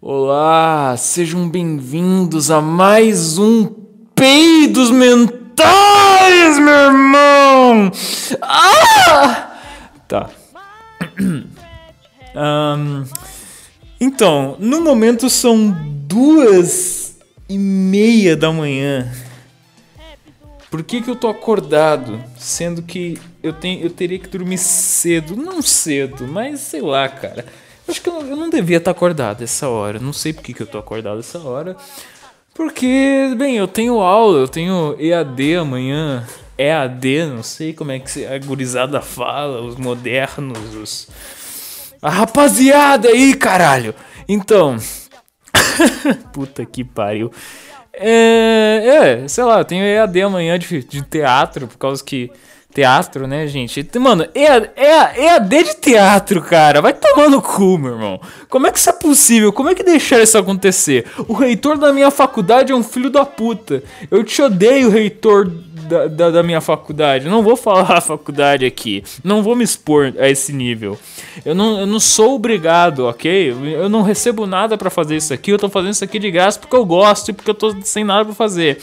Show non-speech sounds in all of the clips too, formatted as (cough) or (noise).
Olá, sejam bem-vindos a mais um Peidos Mentais, meu irmão! Ah! Tá. (clears throat) Ahn, então, no momento são duas e meia da manhã. Por que, que eu tô acordado? Sendo que eu, tenho, eu teria que dormir cedo. Não cedo, mas sei lá, cara. Acho que eu, não devia estar acordado essa hora. Não sei por que, que eu tô acordado essa hora. Porque, bem, eu tenho aula, eu tenho EAD amanhã. EAD, não sei como é que a gurizada fala, os modernos, os. A rapaziada aí, caralho! Então. (laughs) Puta que pariu. É, é, sei lá, eu tenho EAD amanhã de, de teatro, por causa que. Teatro, né, gente? Mano, EAD, EAD de teatro, cara. Vai tomar no cu, meu irmão. Como é que isso é possível? Como é que deixaram isso acontecer? O reitor da minha faculdade é um filho da puta. Eu te odeio, reitor da, da, da minha faculdade. Não vou falar a faculdade aqui. Não vou me expor a esse nível. Eu não, eu não sou obrigado, ok? Eu não recebo nada pra fazer isso aqui. Eu tô fazendo isso aqui de graça porque eu gosto e porque eu tô sem nada pra fazer.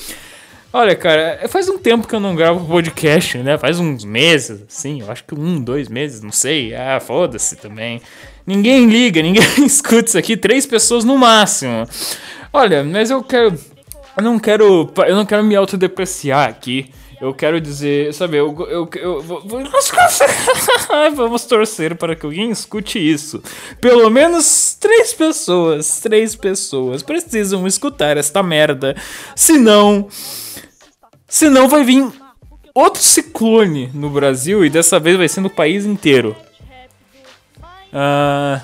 Olha, cara, faz um tempo que eu não gravo podcast, né? Faz uns meses, assim, eu acho que um, dois meses, não sei. Ah, foda-se também. Ninguém liga, (laughs) ninguém escuta isso aqui, três pessoas no máximo. Olha, mas eu quero. Eu não quero. Eu não quero me autodepreciar aqui. Eu quero dizer, sabe, eu, eu, eu, vou- (laughs) vamos torcer para que alguém escute isso. Pelo menos três pessoas, três pessoas precisam escutar esta merda. Senão, senão vai vir outro ciclone no Brasil e dessa vez vai ser no país inteiro. Ah,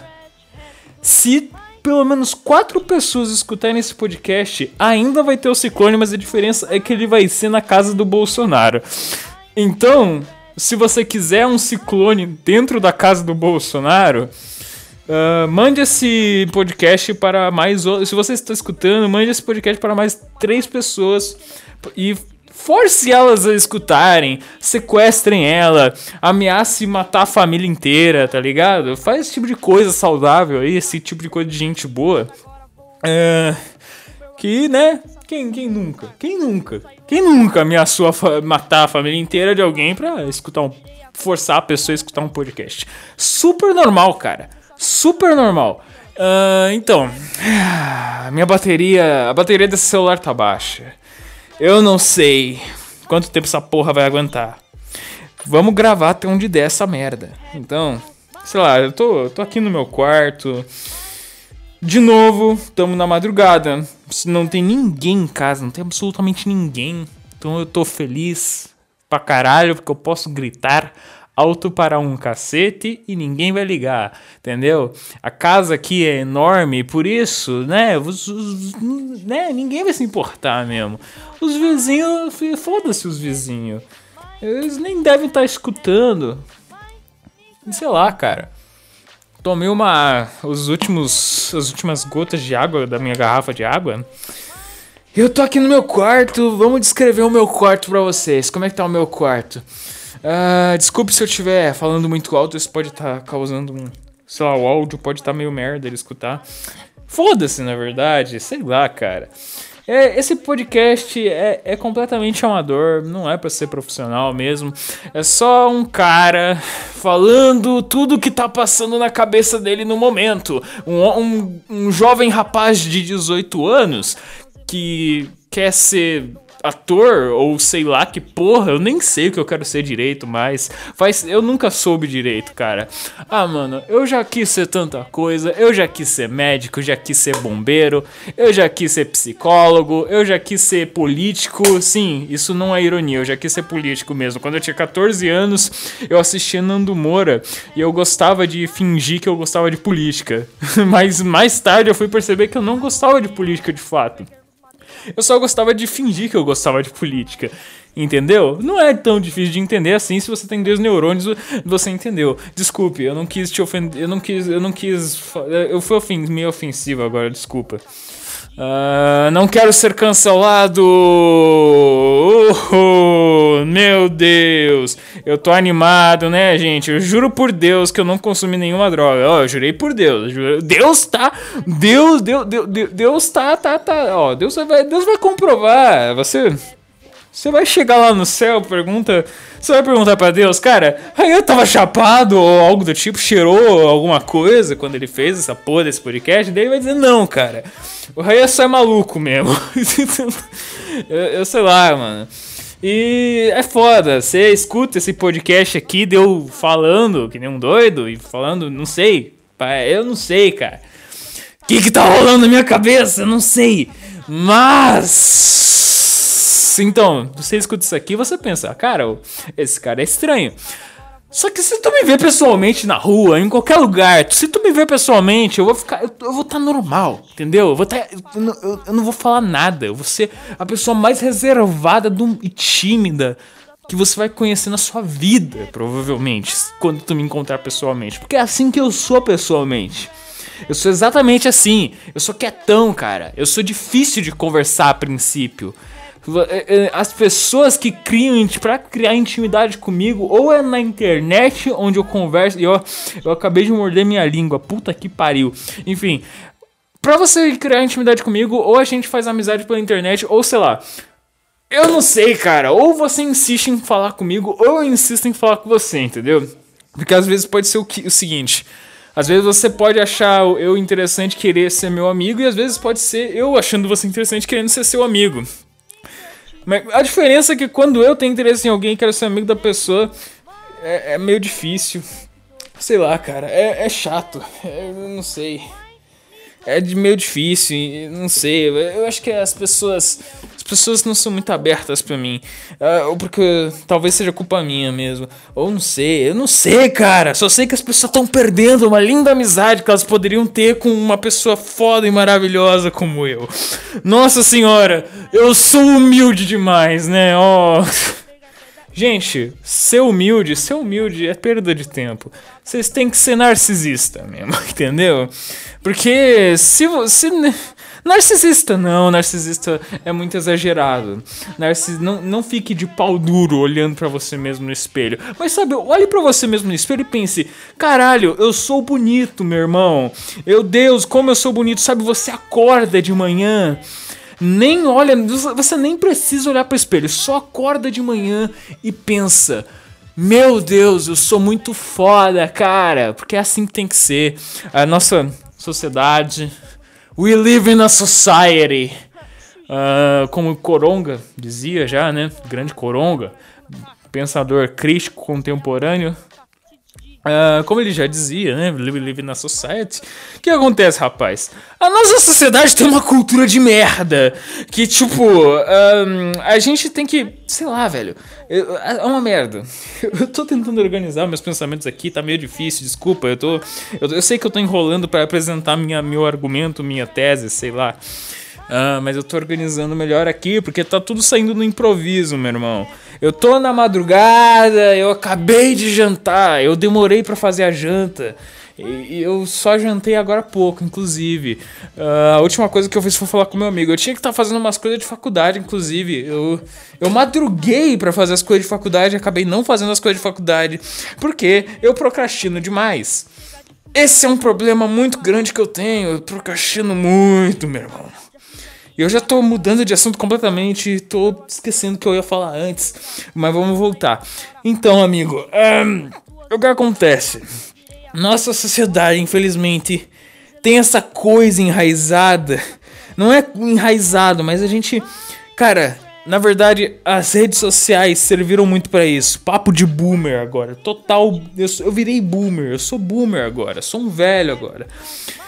se pelo menos quatro pessoas escutarem esse podcast, ainda vai ter o ciclone, mas a diferença é que ele vai ser na casa do Bolsonaro. Então, se você quiser um ciclone dentro da casa do Bolsonaro, ah, mande esse podcast para mais. Se você está escutando, mande esse podcast para mais três pessoas e force elas a escutarem, sequestrem ela, ameace matar a família inteira, tá ligado? Faz esse tipo de coisa saudável aí, esse tipo de coisa de gente boa. É, que, né? Quem, quem nunca? Quem nunca? Quem nunca ameaçou a matar a família inteira de alguém pra escutar um. forçar a pessoa a escutar um podcast? Super normal, cara. Super normal. Ah, então, a minha bateria. A bateria desse celular tá baixa. Eu não sei quanto tempo essa porra vai aguentar. Vamos gravar até onde der essa merda. Então, sei lá, eu tô, tô aqui no meu quarto. De novo, estamos na madrugada. Não tem ninguém em casa, não tem absolutamente ninguém. Então eu tô feliz pra caralho, porque eu posso gritar alto para um cacete e ninguém vai ligar, entendeu? A casa aqui é enorme, por isso, né, os- os- né ninguém vai se importar mesmo. Os vizinhos, foda-se os vizinhos. Eles nem devem estar escutando. Sei lá, cara. Tomei uma. Os últimos. As últimas gotas de água da minha garrafa de água. Eu tô aqui no meu quarto. Vamos descrever o meu quarto pra vocês. Como é que tá o meu quarto? Ah, desculpe se eu estiver falando muito alto. Isso pode estar causando um. Sei lá, o áudio pode estar meio merda ele escutar. Foda-se, na verdade. Sei lá, cara. É, esse podcast é, é completamente amador, não é pra ser profissional mesmo. É só um cara falando tudo que tá passando na cabeça dele no momento. Um, um, um jovem rapaz de 18 anos que quer ser ator ou sei lá que porra, eu nem sei o que eu quero ser direito, mas faz eu nunca soube direito, cara. Ah, mano, eu já quis ser tanta coisa, eu já quis ser médico, já quis ser bombeiro, eu já quis ser psicólogo, eu já quis ser político. Sim, isso não é ironia, eu já quis ser político mesmo. Quando eu tinha 14 anos, eu assistia Nando Moura e eu gostava de fingir que eu gostava de política. (laughs) mas mais tarde eu fui perceber que eu não gostava de política de fato. Eu só gostava de fingir que eu gostava de política. Entendeu? Não é tão difícil de entender assim se você tem dois neurônios, você entendeu. Desculpe, eu não quis te ofender, eu não quis, eu não quis, eu fui meio ofensivo agora, desculpa. Uh, não quero ser cancelado. Uh, meu Deus. Eu tô animado, né, gente? Eu juro por Deus que eu não consumi nenhuma droga. Ó, oh, eu jurei por Deus. Deus tá. Deus, Deus, Deus, Deus tá, tá, tá. Ó, Deus vai, Deus vai comprovar. Você. Você vai chegar lá no céu, pergunta. Você vai perguntar para Deus, cara, aí eu tava chapado ou algo do tipo, cheirou alguma coisa quando ele fez essa porra desse podcast? Daí ele vai dizer, não, cara. O Raia só é maluco mesmo. (laughs) eu, eu sei lá, mano. E é foda, você escuta esse podcast aqui, deu falando, que nem um doido, e falando, não sei. Eu não sei, cara. O que que tá rolando na minha cabeça? Eu não sei. Mas então, você escuta isso aqui você pensa, cara, esse cara é estranho. Só que se tu me ver pessoalmente na rua, em qualquer lugar, se tu me ver pessoalmente, eu vou ficar. Eu, eu vou estar tá normal, entendeu? Eu vou. Tá, eu, eu, eu, não vou falar nada. Eu vou ser a pessoa mais reservada do, e tímida que você vai conhecer na sua vida, provavelmente, quando tu me encontrar pessoalmente. Porque é assim que eu sou pessoalmente. Eu sou exatamente assim. Eu sou quietão, cara. Eu sou difícil de conversar a princípio. É, é, as pessoas que criam para criar intimidade comigo, ou é na internet onde eu converso. E eu, eu acabei de morder minha língua, puta que pariu. Enfim, pra você criar intimidade comigo, ou a gente faz amizade pela internet, ou sei lá. Eu não sei, cara. Ou você insiste em falar comigo, ou eu insisto em falar com você, entendeu? Porque às vezes pode ser o, que, o seguinte. Às vezes você pode achar eu interessante querer ser meu amigo, e às vezes pode ser eu achando você interessante querendo ser seu amigo. Mas a diferença é que quando eu tenho interesse em alguém e quero ser amigo da pessoa, é, é meio difícil. Sei lá, cara, é, é chato. É, não sei. É de meio difícil, não sei. Eu acho que as pessoas pessoas não são muito abertas para mim. Uh, ou porque talvez seja culpa minha mesmo. Ou não sei, eu não sei, cara. Só sei que as pessoas estão perdendo uma linda amizade que elas poderiam ter com uma pessoa foda e maravilhosa como eu. Nossa senhora, eu sou humilde demais, né? Ó. Oh. Gente, ser humilde, ser humilde é perda de tempo. Vocês têm que ser narcisista mesmo, (laughs) entendeu? Porque se você. Narcisista, não, narcisista é muito exagerado. Narcis, não, não fique de pau duro olhando para você mesmo no espelho. Mas sabe, olhe para você mesmo no espelho e pense: caralho, eu sou bonito, meu irmão. Meu Deus, como eu sou bonito. Sabe, você acorda de manhã nem olha, você nem precisa olhar para o espelho, só acorda de manhã e pensa: "Meu Deus, eu sou muito foda, cara", porque é assim que tem que ser. A nossa sociedade, We live in a society. Uh, como Coronga dizia já, né? Grande Coronga, pensador crítico contemporâneo. Uh, como ele já dizia, né? Live, live na society. O que acontece, rapaz? A nossa sociedade tem uma cultura de merda. Que, tipo, um, a gente tem que. Sei lá, velho. É uma merda. (laughs) Eu tô tentando organizar meus pensamentos aqui, tá meio difícil, desculpa. Eu tô. Eu, eu sei que eu tô enrolando para apresentar minha, meu argumento, minha tese, sei lá. Uh, mas eu tô organizando melhor aqui, porque tá tudo saindo no improviso, meu irmão. Eu tô na madrugada, eu acabei de jantar, eu demorei para fazer a janta. E eu só jantei agora há pouco, inclusive. Uh, a última coisa que eu fiz foi falar com meu amigo. Eu tinha que estar tá fazendo umas coisas de faculdade, inclusive. Eu, eu madruguei para fazer as coisas de faculdade e acabei não fazendo as coisas de faculdade. Porque eu procrastino demais. Esse é um problema muito grande que eu tenho. Eu procrastino muito, meu irmão. Eu já tô mudando de assunto completamente, tô esquecendo o que eu ia falar antes, mas vamos voltar. Então, amigo, um, o que acontece? Nossa sociedade, infelizmente, tem essa coisa enraizada. Não é enraizado, mas a gente. Cara, na verdade, as redes sociais serviram muito para isso. Papo de boomer agora. Total. Eu, eu virei boomer. Eu sou boomer agora. Sou um velho agora.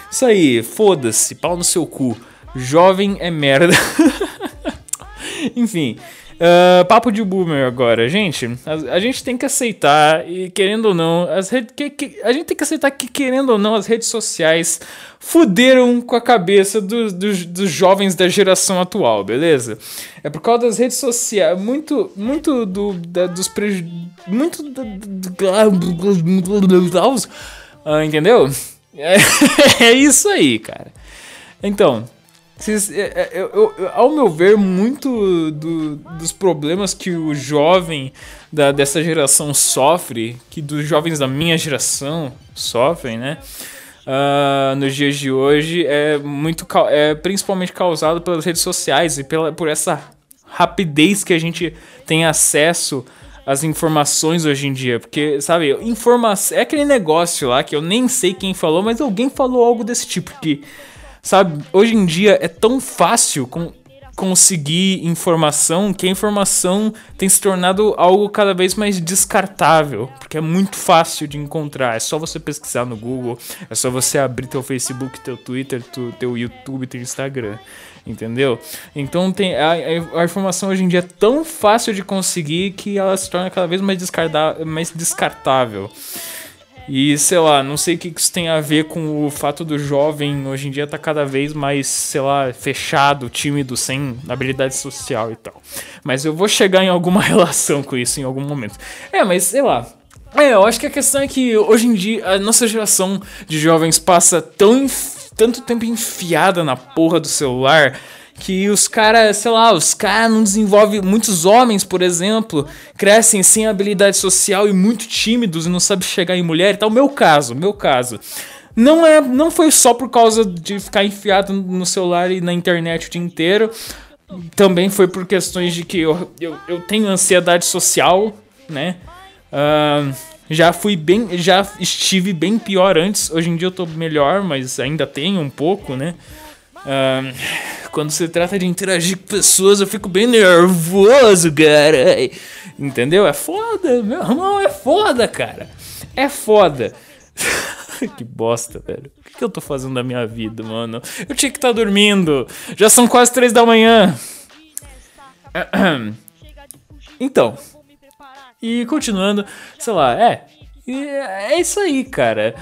Isso aí, foda-se. Pau no seu cu. Jovem é merda. Enfim. Uh, papo de boomer agora, gente. A, a, gente tem que aceitar, e querendo ou não, as redes. A gente tem que aceitar que, querendo ou não, as redes sociais fuderam com a cabeça do, do, dos jovens da geração atual, beleza? É por causa das redes sociais. Muito, muito do, da, dos prejuízos. Muito. Do, uh, entendeu? É, é isso aí, cara. Então, É, é, eu, eu, ao meu ver, muito do, dos problemas que o jovem da, dessa geração sofre, que dos jovens da minha geração sofrem, né? Uh, nos dias de hoje é muito é principalmente causado pelas redes sociais e pela, por essa rapidez que a gente tem acesso às informações hoje em dia. Porque, sabe, informação. É aquele negócio lá que eu nem sei quem falou, mas alguém falou algo desse tipo. Que Sabe, hoje em dia é tão fácil com, conseguir informação que a informação tem se tornado algo cada vez mais descartável, porque é muito fácil de encontrar. É só você pesquisar no Google, é só você abrir teu Facebook, teu Twitter, teu, teu YouTube, teu Instagram, entendeu? Então tem a, a, informação hoje em dia é tão fácil de conseguir que ela se torna cada vez mais, mais descartável. E sei lá, não sei o que isso tem a ver com o fato do jovem hoje em dia tá cada vez mais, sei lá, fechado, tímido, sem habilidade social e tal. Mas eu vou chegar em alguma (laughs) relação com isso em algum momento. É, mas sei lá. É, eu acho que a questão é que hoje em dia a nossa geração de jovens passa tão tanto tempo enfiada na porra do celular que os caras, sei lá, os caras não desenvolvem. Muitos homens, por exemplo, crescem sem habilidade social e muito tímidos e não sabem chegar em mulher e tal. Meu caso, meu caso. Não, é, não foi só por causa de ficar enfiado no celular e na internet o dia inteiro. Também foi por questões de que eu, eu, eu tenho ansiedade social, né? Uh, já fui bem. Já estive bem pior antes. Hoje em dia eu tô melhor, mas ainda tenho um pouco, né? Uh, quando se trata de interagir com pessoas, eu fico bem nervoso, cara. Entendeu? É foda, meu irmão, é foda, cara. É foda. (laughs) que bosta, velho. O que eu tô fazendo da minha vida, mano? Eu tinha que estar tá dormindo. Já são quase três da manhã. (clears throat) Então. E continuando, sei lá, é. É isso aí, cara.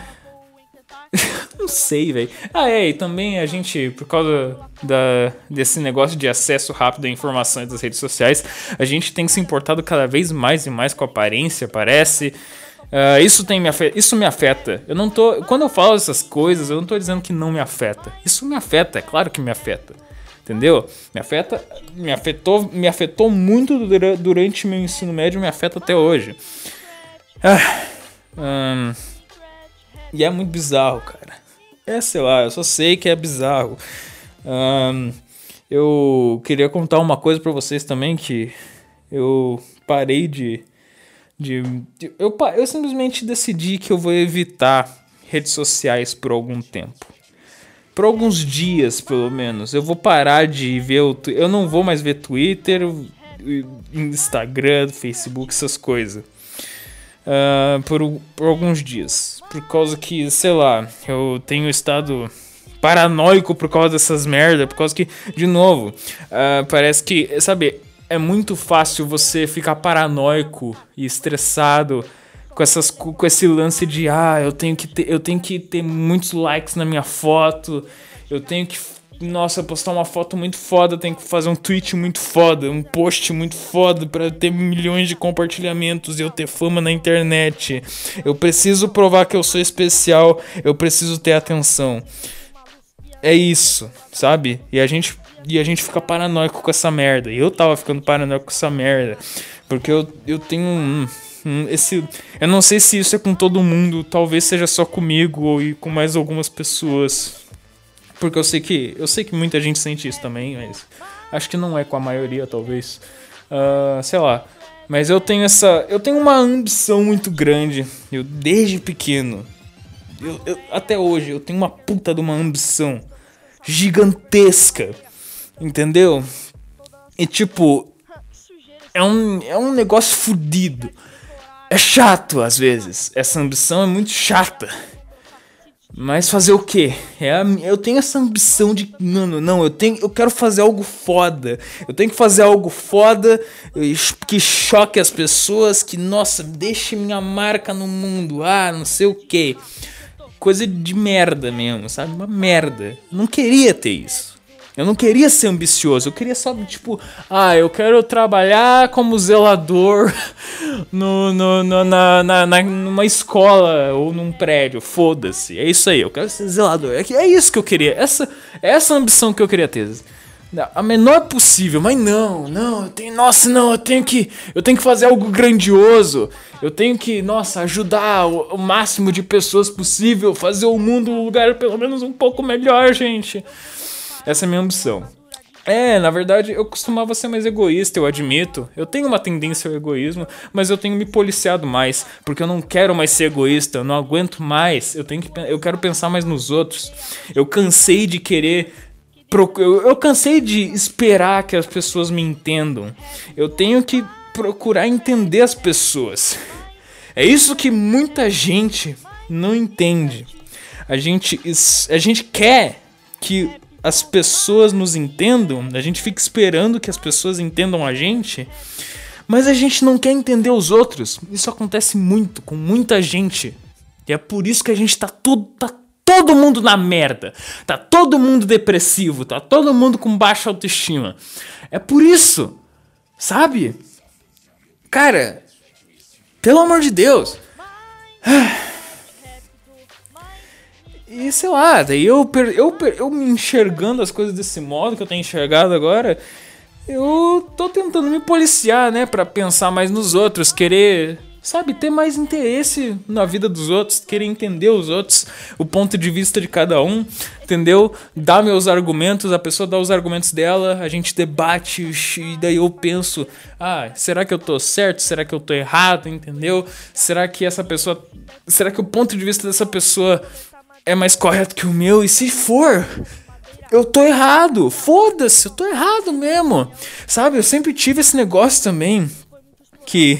Não sei, velho. Ah, é, e também a gente, por causa da, desse negócio de acesso rápido a informações das redes sociais, a gente tem se importado cada vez mais e mais com a aparência, parece. Uh, isso, tem me afeta, isso me afeta. Eu não tô. Quando eu falo essas coisas, eu não tô dizendo que não me afeta. Isso me afeta, é claro que me afeta. Entendeu? Me afeta. Me afetou, me afetou muito durante meu ensino médio, me afeta até hoje. Ah, hum, e é muito bizarro, cara. É, sei lá, eu só sei que é bizarro. Um, eu queria contar uma coisa para vocês também que eu parei de, de, de. eu, eu simplesmente decidi que eu vou evitar redes sociais por algum tempo. Por alguns dias, pelo menos. Eu vou parar de ver o. Eu não vou mais ver Twitter, Instagram, Facebook, essas coisas. Uh, por, por alguns dias. Por causa que, sei lá, eu tenho estado paranoico por causa dessas merda, por causa que, de novo, uh, parece que, sabe, é muito fácil você ficar paranoico e estressado com essas com esse lance de ah, eu tenho que ter, eu tenho que ter muitos likes na minha foto, eu tenho que nossa, postar uma foto muito foda, tem que fazer um tweet muito foda, um post muito foda para ter milhões de compartilhamentos e eu ter fama na internet. Eu preciso provar que eu sou especial, eu preciso ter atenção. É isso, sabe? E a gente e a gente fica paranoico com essa merda. E eu tava ficando paranoico com essa merda, porque eu, eu tenho um, esse eu não sei se isso é com todo mundo, talvez seja só comigo ou com mais algumas pessoas porque eu sei que. Eu sei que muita gente sente isso também, mas. Acho que não é com a maioria, talvez. Uh, sei lá. Mas eu tenho essa. Eu tenho uma ambição muito grande. Eu, desde pequeno. Eu, eu, até hoje, eu tenho uma puta de uma ambição gigantesca. Entendeu? E tipo. É um, é um negócio fudido. É chato às vezes. Essa ambição é muito chata. Mas fazer o quê? É a, eu tenho essa ambição de. Mano, não, eu tenho. Eu quero fazer algo foda. Eu tenho que fazer algo foda que choque as pessoas, que, nossa, deixe minha marca no mundo. Ah, não sei o quê. Coisa de merda mesmo, sabe? Uma merda. Não queria ter isso. Eu não queria ser ambicioso, eu queria só, tipo, ah, eu quero trabalhar como zelador (laughs) no, no, no na, na, na, numa escola ou num prédio, foda-se. É isso aí, eu quero ser zelador. É, é isso que eu queria, essa, essa ambição que eu queria ter. A menor possível, mas não, não, eu tenho, nossa, não, eu tenho que, eu tenho que fazer algo grandioso. Eu tenho que, nossa, ajudar o, o máximo de pessoas possível, fazer o mundo um lugar pelo menos um pouco melhor, gente. Essa é a minha ambição. É, na verdade, eu costumava ser mais egoísta, eu admito. Eu tenho uma tendência ao egoísmo, mas eu tenho me policiado mais, porque eu não quero mais ser egoísta, eu não aguento mais. Eu tenho que eu quero pensar mais nos outros. Eu cansei de querer eu, eu cansei de esperar que as pessoas me entendam. Eu tenho que procurar entender as pessoas. É isso que muita gente não entende. A gente, a gente quer que as pessoas nos entendam, a gente fica esperando que as pessoas entendam a gente, mas a gente não quer entender os outros. Isso acontece muito com muita gente. E é por isso que a gente tá tudo tá todo mundo na merda. Tá todo mundo depressivo, tá todo mundo com baixa autoestima. É por isso. Sabe? Cara, pelo amor de Deus. E sei lá, daí eu, eu, eu me enxergando as coisas desse modo que eu tenho enxergado agora, eu tô tentando me policiar, né, para pensar mais nos outros, querer, sabe, ter mais interesse na vida dos outros, querer entender os outros, o ponto de vista de cada um, entendeu? Dar meus argumentos, a pessoa dá os argumentos dela, a gente debate e daí eu penso, ah, será que eu tô certo? Será que eu tô errado? Entendeu? Será que essa pessoa, será que o ponto de vista dessa pessoa é mais correto que o meu, e se for, eu tô errado. Foda-se, eu tô errado mesmo. Sabe, eu sempre tive esse negócio também que.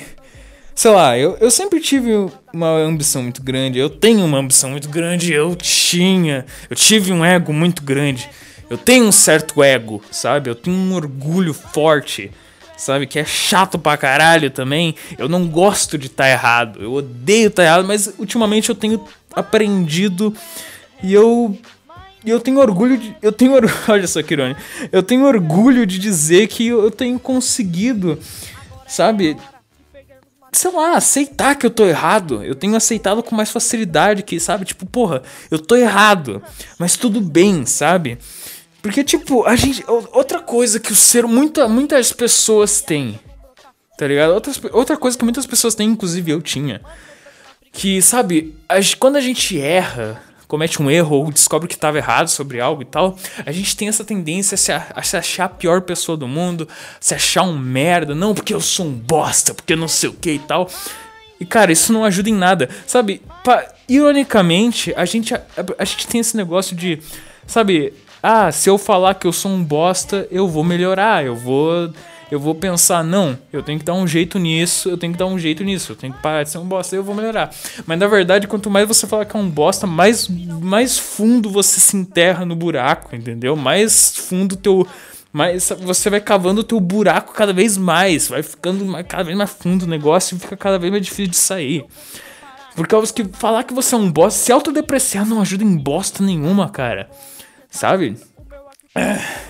Sei lá, eu, eu sempre tive uma ambição muito grande. Eu tenho uma ambição muito grande. Eu tinha. Eu tive um ego muito grande. Eu tenho um certo ego, sabe? Eu tenho um orgulho forte sabe? Que é chato pra caralho também. Eu não gosto de estar tá errado. Eu odeio estar tá errado, mas ultimamente eu tenho aprendido e eu. Eu tenho orgulho de. Eu tenho. (laughs) Olha só irônia. Eu tenho orgulho de dizer que eu tenho conseguido, sabe? sei lá, aceitar que eu tô errado. Eu tenho aceitado com mais facilidade que, sabe? Tipo, porra, eu tô errado, mas tudo bem, sabe? Porque, tipo, a gente. Outra coisa que o ser. Muita, muitas pessoas têm. Tá ligado? Outras, outra coisa que muitas pessoas têm, inclusive eu tinha. Que, sabe, quando a gente erra, comete um erro ou descobre que estava errado sobre algo e tal, a gente tem essa tendência a se, a, se achar a pior pessoa do mundo, se achar um merda, não porque eu sou um bosta, porque não sei o que e tal. E cara, isso não ajuda em nada. Sabe, ironicamente, a gente, a, a gente tem esse negócio de. Sabe, ah, se eu falar que eu sou um bosta, eu vou melhorar, eu vou eu vou pensar, não, eu tenho que dar um jeito nisso, eu tenho que dar um jeito nisso, eu tenho que parar de ser um bosta, eu vou melhorar. Mas na verdade, quanto mais você falar que é um bosta, mais, mais fundo você se enterra no buraco, entendeu? Mais fundo teu. Mais, você vai cavando o teu buraco cada vez mais, vai ficando cada vez mais fundo o negócio e fica cada vez mais difícil de sair. Por causa que falar que você é um bosta, se autodepreciar não ajuda em bosta nenhuma, cara. Sabe? É.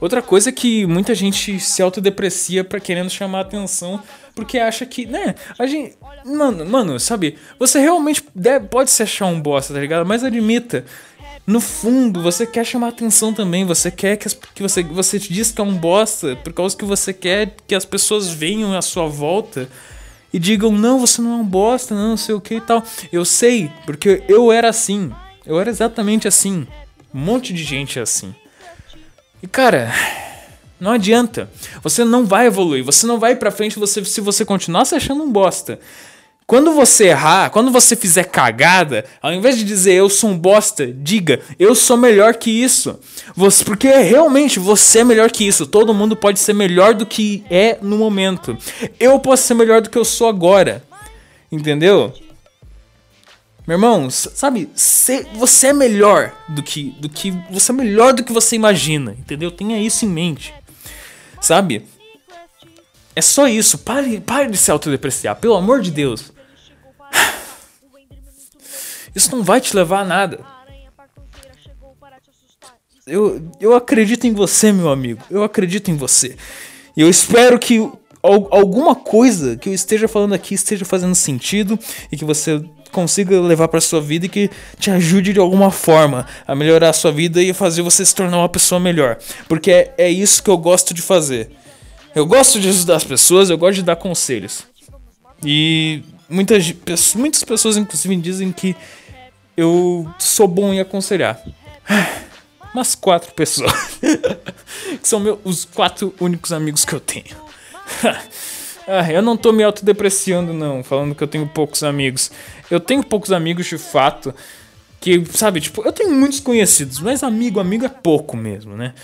Outra coisa é que muita gente se autodeprecia para querendo chamar atenção porque acha que, né, a gente, mano, mano, sabe, você realmente deve, pode se achar um bosta, tá ligado? Mas admita, no fundo, você quer chamar atenção também, você quer que, as, que você, você te diz que é um bosta, por causa que você quer que as pessoas venham à sua volta e digam, não, você não é um bosta, não, não sei o que e tal. Eu sei, porque eu era assim, eu era exatamente assim. Um monte de gente é assim. E cara, não adianta. Você não vai evoluir, você não vai para frente você, se você continuar se achando um bosta. Quando você errar, quando você fizer cagada, ao invés de dizer eu sou um bosta, diga eu sou melhor que isso. Você, porque realmente você é melhor que isso. Todo mundo pode ser melhor do que é no momento. Eu posso ser melhor do que eu sou agora. Entendeu? Meu irmão, sabe, você é melhor do que do que você é melhor do que você imagina, entendeu? Tenha isso em mente. Sabe? É só isso. Pare, pare de se autodepreciar, pelo amor de Deus. (sighs) Isso não vai te levar a nada. eu, eu acredito em você, meu amigo. Eu acredito em você. E eu espero que alguma coisa que eu esteja falando aqui esteja fazendo sentido e que você consiga levar para sua vida e que te ajude de alguma forma a melhorar a sua vida e fazer você se tornar uma pessoa melhor. Porque é, é isso que eu gosto de fazer. Eu gosto de ajudar as pessoas, eu gosto de dar conselhos. E muitas, muitas pessoas, inclusive, dizem que eu sou bom em aconselhar. (sighs) Umas quatro pessoas. (laughs) que são meus, os quatro únicos amigos que eu tenho. (laughs) ah, eu não tô me autodepreciando, não, falando que eu tenho poucos amigos. Eu tenho poucos amigos de fato. Que, sabe, tipo, eu tenho muitos conhecidos, mas amigo, amigo é pouco mesmo, né?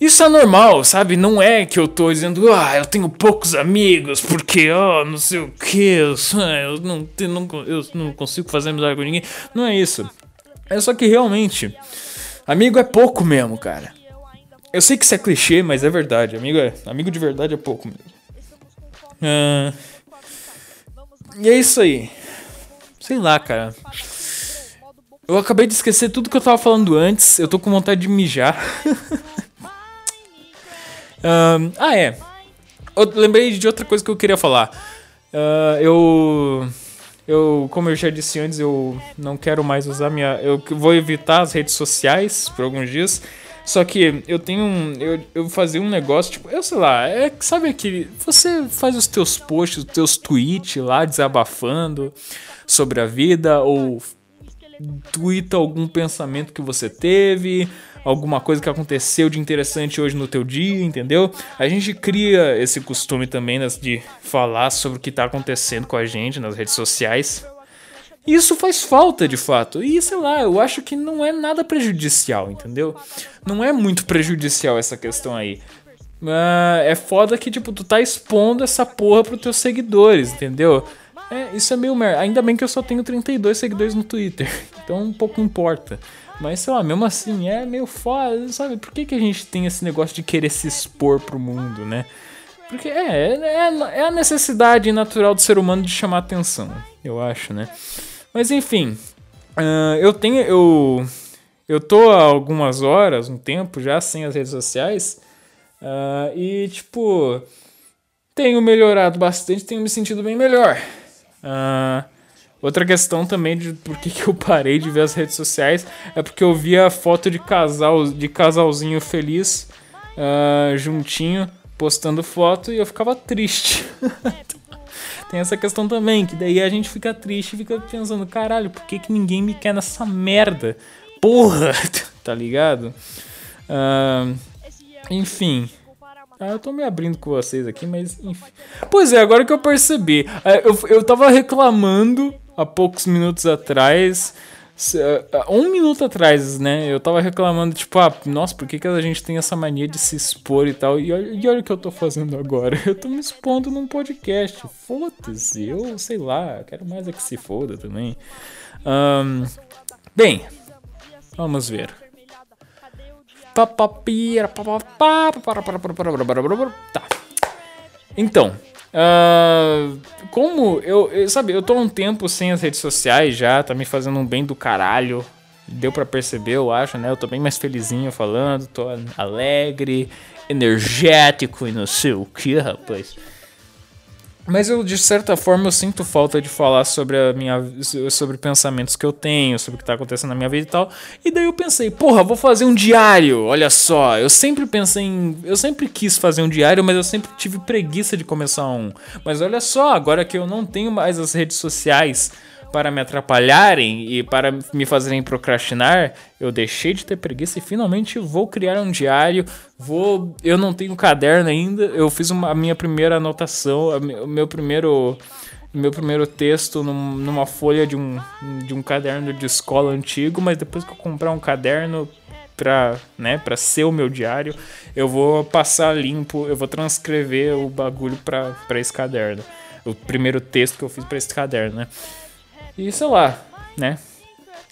Isso é normal, sabe? Não é que eu tô dizendo, ah, eu tenho poucos amigos, porque, ó, oh, não sei o que, eu, eu, não, eu, não, eu não consigo fazer amizade com ninguém. Não é isso. É só que realmente, amigo é pouco mesmo, cara. Eu sei que isso é clichê, mas é verdade. Amigo, é, amigo de verdade é pouco mesmo. Uh, e é isso aí. Sei lá, cara. Eu acabei de esquecer tudo que eu tava falando antes. Eu tô com vontade de mijar. (laughs) Uh, ah, é. Eu lembrei de outra coisa que eu queria falar. Uh, eu. Eu, como eu já disse antes, eu não quero mais usar minha. Eu vou evitar as redes sociais por alguns dias. Só que eu tenho um. Eu, eu fazia um negócio, tipo, eu sei lá, é sabe aquele. Você faz os teus posts, os teus tweets lá desabafando sobre a vida, ou twitta algum pensamento que você teve, alguma coisa que aconteceu de interessante hoje no teu dia, entendeu? A gente cria esse costume também de falar sobre o que está acontecendo com a gente nas redes sociais. Isso faz falta de fato. E sei lá, eu acho que não é nada prejudicial, entendeu? Não é muito prejudicial essa questão aí. Uh, é foda que, tipo, tu tá expondo essa porra pros teus seguidores, entendeu? É, isso é meio merda. Ainda bem que eu só tenho 32 seguidores no Twitter. (laughs) Então um pouco importa. Mas sei lá, mesmo assim, é meio foda, sabe? Por que, que a gente tem esse negócio de querer se expor pro mundo, né? Porque é, é, é a necessidade natural do ser humano de chamar atenção, eu acho, né? Mas enfim, uh, eu tenho. Eu, eu tô há algumas horas, um tempo já sem as redes sociais. Uh, e tipo, tenho melhorado bastante, tenho me sentido bem melhor. Uh, Outra questão também de por que, que eu parei de ver as redes sociais é porque eu via foto de casal, de casalzinho feliz, uh, juntinho, postando foto e eu ficava triste. (laughs) Tem essa questão também, que daí a gente fica triste e fica pensando, caralho, por que, que ninguém me quer nessa merda? Porra! (laughs) tá ligado? Uh, enfim. Ah, eu tô me abrindo com vocês aqui, mas enfim. Pois é, agora que eu percebi. Ah, eu, eu tava reclamando há poucos minutos atrás. Um minuto atrás, né? Eu tava reclamando, tipo, ah, nossa, por que, que a gente tem essa mania de se expor e tal? E olha, e olha o que eu tô fazendo agora. Eu tô me expondo num podcast. Foda-se, eu sei lá, quero mais é que se foda também. Um, bem, vamos ver. Tá. Então, Uh, como eu, eu, sabe, eu tô um tempo sem as redes sociais já, tá me fazendo um bem do caralho. Deu para perceber, eu acho, né? Eu tô bem mais felizinho falando, tô alegre, energético e não sei o que, rapaz. Mas eu, de certa forma, eu sinto falta de falar sobre a minha sobre pensamentos que eu tenho, sobre o que tá acontecendo na minha vida e tal. E daí eu pensei, porra, vou fazer um diário. Olha só, eu sempre pensei em, eu sempre quis fazer um diário, mas eu sempre tive preguiça de começar um. Mas olha só, agora que eu não tenho mais as redes sociais, para me atrapalharem e para me fazerem procrastinar, eu deixei de ter preguiça e finalmente vou criar um diário. Vou, eu não tenho caderno ainda. Eu fiz uma, a minha primeira anotação, o meu primeiro meu primeiro texto num, numa folha de um, de um caderno de escola antigo, mas depois que eu comprar um caderno para né, ser o meu diário, eu vou passar limpo, eu vou transcrever o bagulho para esse caderno. O primeiro texto que eu fiz para esse caderno, né? E sei lá, né?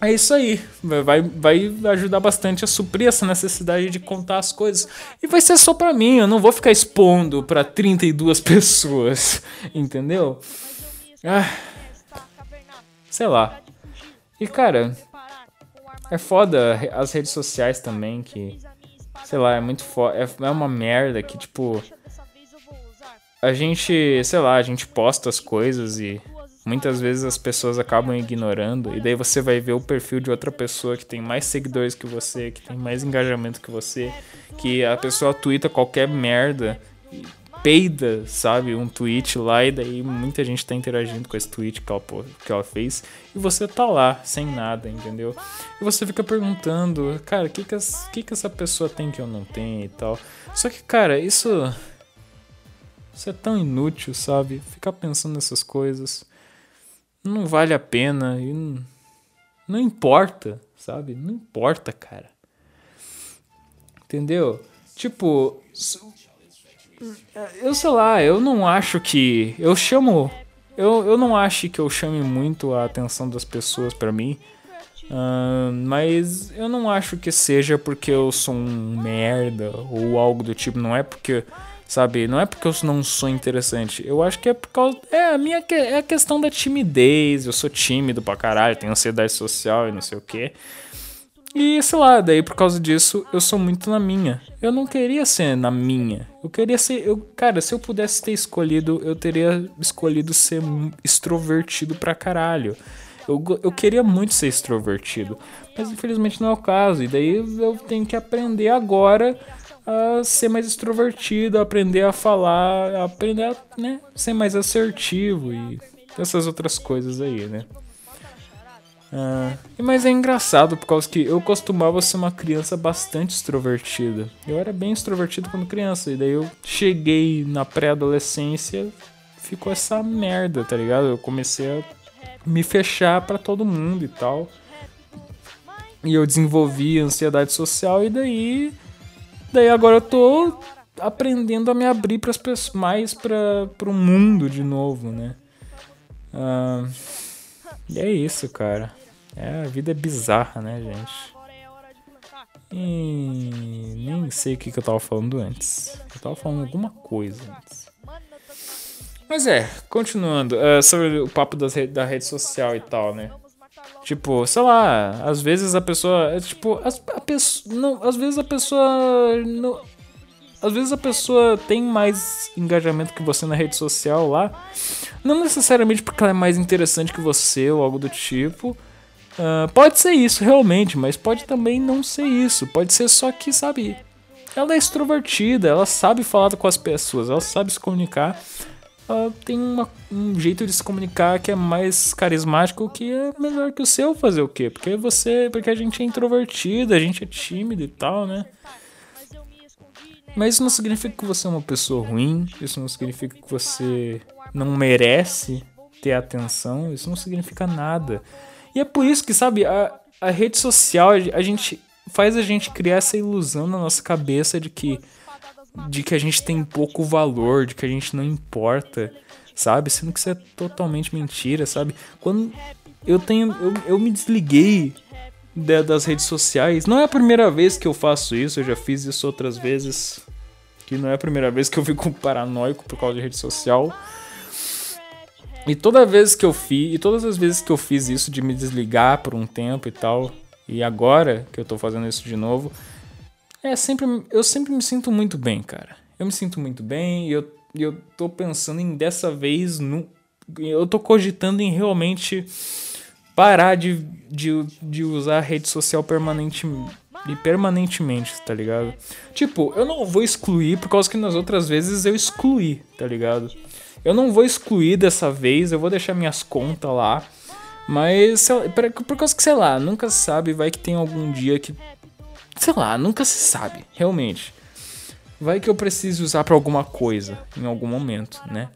É isso aí. Vai, vai ajudar bastante a suprir essa necessidade de contar as coisas. E vai ser só pra mim, eu não vou ficar expondo pra 32 pessoas. (laughs) Entendeu? Ah, sei lá. E cara, é foda as redes sociais também que sei lá, é muito foda. É, é uma merda que, tipo. A gente, sei lá, a gente posta as coisas e muitas vezes as pessoas acabam ignorando. E daí você vai ver o perfil de outra pessoa que tem mais seguidores que você, que tem mais engajamento que você, que a pessoa twitta qualquer merda peida, sabe, um tweet lá e daí muita gente tá interagindo com esse tweet que ela, que ela fez e você tá lá, sem nada, entendeu? E você fica perguntando, cara, o que que, que que essa pessoa tem que eu não tenho e tal. Só que, cara, isso. Isso é tão inútil, sabe? Ficar pensando nessas coisas não vale a pena e não, não importa, sabe? Não importa, cara. Entendeu? Tipo, eu sei lá, eu não acho que. Eu chamo. Eu, eu não acho que eu chame muito a atenção das pessoas para mim. Uh, mas eu não acho que seja porque eu sou um merda ou algo do tipo. Não é porque. Sabe? Não é porque eu não sou interessante. Eu acho que é por causa. É a minha é a questão da timidez. Eu sou tímido pra caralho, tenho ansiedade social e não sei o que. E sei lá, daí por causa disso eu sou muito na minha. Eu não queria ser na minha. Eu queria ser. Eu, cara, se eu pudesse ter escolhido, eu teria escolhido ser extrovertido pra caralho. Eu, eu queria muito ser extrovertido, mas infelizmente não é o caso. E daí eu tenho que aprender agora a ser mais extrovertido, aprender a falar, aprender a né, ser mais assertivo e essas outras coisas aí, né? Ah, mas é engraçado por causa que eu costumava ser uma criança bastante extrovertida. Eu era bem extrovertido quando criança, e daí eu cheguei na pré-adolescência, ficou essa merda, tá ligado? Eu comecei a me fechar para todo mundo e tal. E eu desenvolvi ansiedade social e daí daí agora eu tô aprendendo a me abrir para as pessoas mais para o mundo de novo, né? Uh, e é isso, cara. É, a vida é bizarra, né, gente? E nem sei o que, que eu tava falando antes. Eu tava falando alguma coisa antes. Mas é, continuando, uh, sobre o papo das re da rede social e tal, né? Tipo, sei lá, às vezes a pessoa. É, tipo, a pessoa. Não, às vezes a pessoa. Não, às vezes a pessoa tem mais engajamento que você na rede social lá. Não necessariamente porque ela é mais interessante que você ou algo do tipo. Uh, pode ser isso, realmente, mas pode também não ser isso. Pode ser só que, sabe, ela é extrovertida, ela sabe falar com as pessoas, ela sabe se comunicar. Ela tem uma, um jeito de se comunicar que é mais carismático que é melhor que o seu fazer o quê? Porque você, porque a gente é introvertido, a gente é tímido e tal, né? Mas isso não significa que você é uma pessoa ruim, isso não significa que você não merece ter atenção, isso não significa nada. E é por isso que, sabe, a, a rede social, a gente faz a gente criar essa ilusão na nossa cabeça de que de que a gente tem pouco valor, de que a gente não importa, sabe? Sendo que isso é totalmente mentira, sabe? Quando eu tenho eu, eu me desliguei das redes sociais, não é a primeira vez que eu faço isso, eu já fiz isso outras vezes, que não é a primeira vez que eu fico (laughs) paranoico por causa de rede social. E toda vez que eu fiz, e todas as vezes que eu fiz isso de me desligar por um tempo e tal, e agora que eu tô fazendo isso de novo, é sempre eu sempre me sinto muito bem, cara. Eu me sinto muito bem e eu, eu tô pensando em dessa vez no eu tô cogitando em realmente parar de, de, de usar a rede social permanente, permanentemente, tá ligado? Tipo, eu não vou excluir por causa que nas outras vezes eu excluí, tá ligado? Eu não vou excluir dessa vez, eu vou deixar minhas contas lá. Mas, por causa que, sei lá, nunca sabe, vai que tem algum dia que. Sei lá, nunca se sabe, realmente. Vai que eu precise usar para alguma coisa em algum momento, né?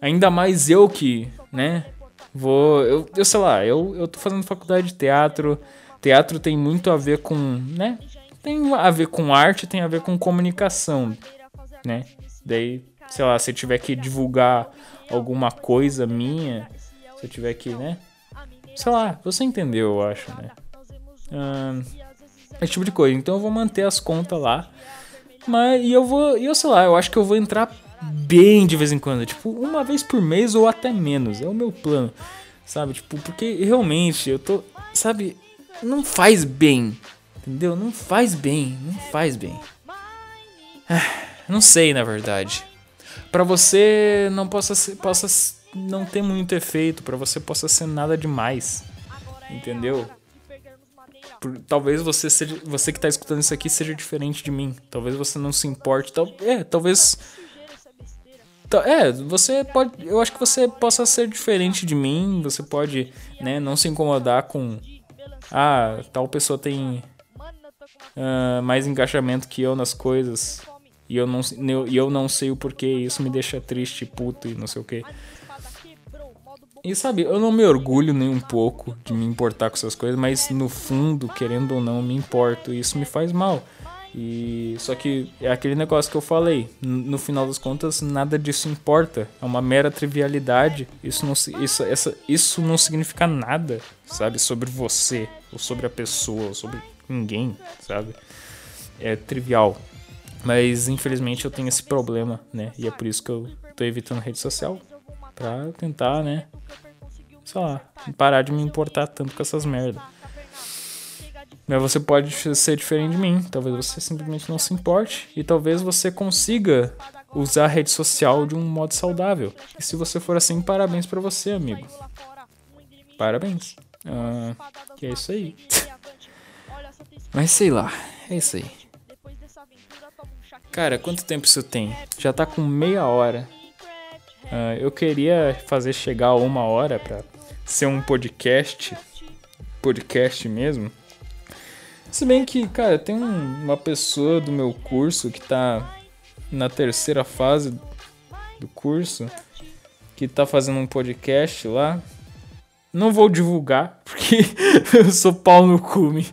Ainda mais eu que, né? Vou. Eu, eu sei lá, eu, eu tô fazendo faculdade de teatro. Teatro tem muito a ver com, né? Tem a ver com arte, tem a ver com comunicação, né? Daí sei lá, se eu tiver que divulgar alguma coisa minha, se eu tiver que, né? Sei lá, você entendeu, eu acho, né? Ah, esse tipo de coisa. Então eu vou manter as contas lá. Mas e eu vou, e eu sei lá, eu acho que eu vou entrar bem de vez em quando, tipo, uma vez por mês ou até menos. É o meu plano. Sabe? Tipo, porque realmente eu tô, sabe, não faz bem. Entendeu? Não faz bem, não faz bem. Não sei, na verdade. Para você não possa ser, possa não ter muito efeito, para você possa ser nada demais. Entendeu? Por, talvez você seja, você que tá escutando isso aqui seja diferente de mim. Talvez você não se importe. Tal, é, talvez é, você pode. Eu acho que você possa ser diferente de mim. Você pode, né, não se incomodar com. Ah, tal pessoa tem uh, mais engajamento que eu nas coisas. E eu não, eu, eu não sei o porquê. Isso me deixa triste, puto e não sei o que. E sabe, eu não me orgulho nem um pouco de me importar com essas coisas, mas no fundo, querendo ou não, me importo. E isso me faz mal. E só que é aquele negócio que eu falei. No final das contas, nada disso importa. É uma mera trivialidade. Isso não isso essa isso não significa nada, sabe, sobre você ou sobre a pessoa, ou sobre ninguém, sabe? É trivial. Mas infelizmente eu tenho esse problema, né? E é por isso que eu tô evitando rede social para tentar, né? Sei lá, parar de me importar tanto com essas merdas. Mas você pode ser diferente de mim. Talvez você simplesmente não se importe. E talvez você consiga usar a rede social de um modo saudável. E se você for assim, parabéns para você, amigo. Parabéns. Ah, e é isso aí. Mas sei lá, é isso aí. Cara, quanto tempo isso tem? Já tá com meia hora. Uh, eu queria fazer chegar uma hora pra ser um podcast. Podcast mesmo. Se bem que, cara, tem um, uma pessoa do meu curso que tá na terceira fase do curso que tá fazendo um podcast lá. Não vou divulgar, porque (laughs) eu sou pau no cume.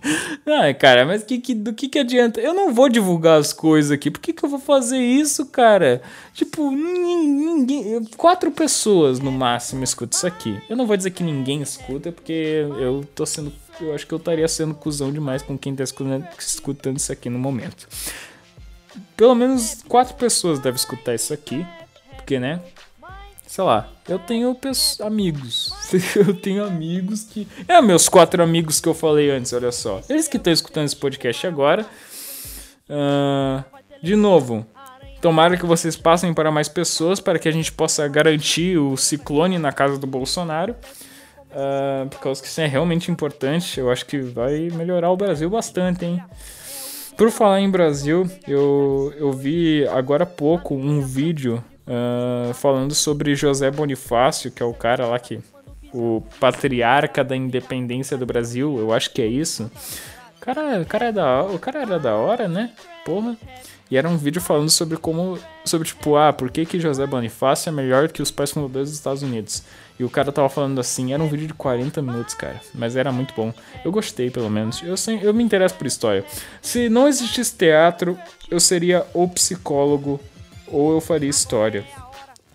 Ah, cara, mas que, que, do que, que adianta? Eu não vou divulgar as coisas aqui. Por que, que eu vou fazer isso, cara? Tipo, ninguém. Quatro pessoas no máximo escutam isso aqui. Eu não vou dizer que ninguém escuta, porque eu tô sendo eu acho que eu estaria sendo cuzão demais com quem está escutando, escutando isso aqui no momento. Pelo menos quatro pessoas devem escutar isso aqui, porque, né? Sei lá, eu tenho amigos. (laughs) Eu tenho amigos que. É, meus quatro amigos que eu falei antes, olha só. Eles que estão escutando esse podcast agora. Uh, de novo, tomara que vocês passem para mais pessoas para que a gente possa garantir o ciclone na casa do Bolsonaro. Uh, por causa que isso é realmente importante. Eu acho que vai melhorar o Brasil bastante, hein? Por falar em Brasil, eu, eu vi agora há pouco um vídeo uh, falando sobre José Bonifácio, que é o cara lá que. O patriarca da independência do Brasil, eu acho que é isso. O cara, o cara, é da, o cara era da hora, né? Porra. E era um vídeo falando sobre como. Sobre tipo, ah, por que, que José Bonifácio é melhor que os pais fundadores dos Estados Unidos? E o cara tava falando assim, era um vídeo de 40 minutos, cara. Mas era muito bom. Eu gostei, pelo menos. Eu, sei, eu me interesso por história. Se não existisse teatro, eu seria ou psicólogo ou eu faria história.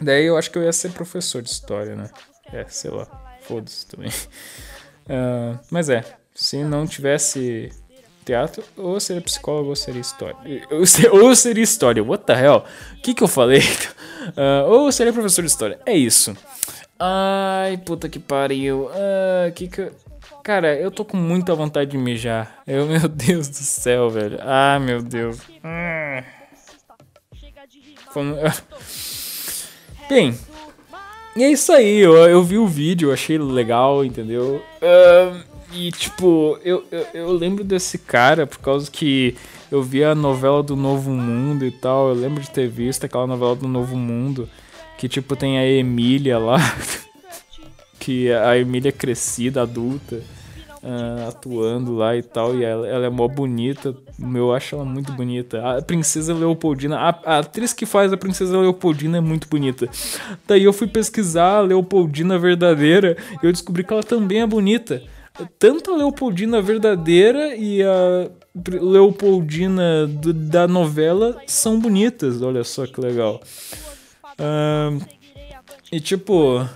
Daí eu acho que eu ia ser professor de história, né? É, sei lá. Foda-se também. Uh, (laughs) mas é, se não tivesse teatro, ou seria psicólogo ou seria história. Ou (laughs) seria história. What the hell? O que, que eu falei? Uh, (laughs) ou seria professor de história. É isso. Ai, puta que pariu. Ah, que que. Cara, eu tô com muita vontade de mijar. Eu, meu Deus do céu, velho. Ah, meu Deus. Ah. (laughs) Bem, e é isso aí. Eu, eu vi o vídeo, achei legal, entendeu? Uh, e, tipo, eu, eu, eu lembro desse cara por causa que eu vi a novela do Novo Mundo e tal. Eu lembro de ter visto aquela novela do Novo Mundo. Que tipo tem a Emília lá. (laughs) que a Emília é crescida, adulta, uh, atuando lá e tal. E ela, ela, é mó bonita. Eu acho ela muito bonita. A Princesa Leopoldina, a, a, atriz que faz a Princesa Leopoldina é muito bonita. Daí eu fui pesquisar a Leopoldina verdadeira e eu descobri que ela também é bonita. Tanto a Leopoldina verdadeira e a Leopoldina do, da novela são bonitas. Olha só que legal. Uh, e tipo.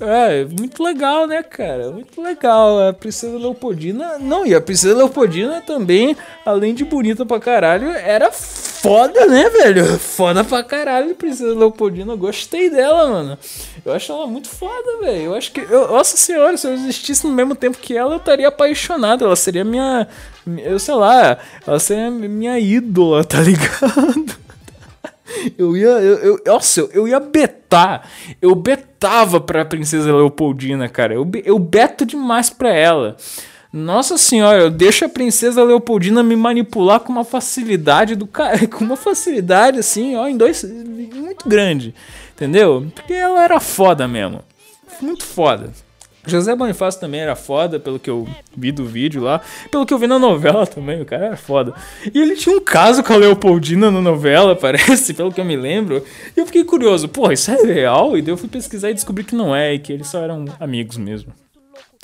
É, muito legal, né, cara? Muito legal. A Princesa Leopoldina. Não, e a Princesa Leopoldina também, além de bonita pra caralho, era foda, né, velho? Foda pra caralho, Princesa Leopoldina. Gostei dela, mano. Eu acho ela muito foda, velho. Eu acho que. Eu, nossa senhora, se eu existisse no mesmo tempo que ela, eu estaria apaixonado. Ela seria minha. Eu sei lá, ela seria minha ídola, tá ligado? Eu ia. Eu, eu, nossa, eu, eu ia betar. Eu betava pra Princesa Leopoldina, cara. Eu, eu beto demais pra ela. Nossa senhora, eu deixo a princesa Leopoldina me manipular com uma facilidade do cara, (laughs) com uma facilidade assim, ó, em dois muito grande, entendeu? Porque ela era foda mesmo. Muito foda. José Bonifácio também era foda, pelo que eu vi do vídeo lá. Pelo que eu vi na novela também, o cara era foda. E ele tinha um caso com a Leopoldina na novela, (laughs) parece, pelo que eu me lembro. E eu fiquei curioso, porra, isso é real? E daí eu fui pesquisar e descobri que não é, e que eles só eram amigos mesmo.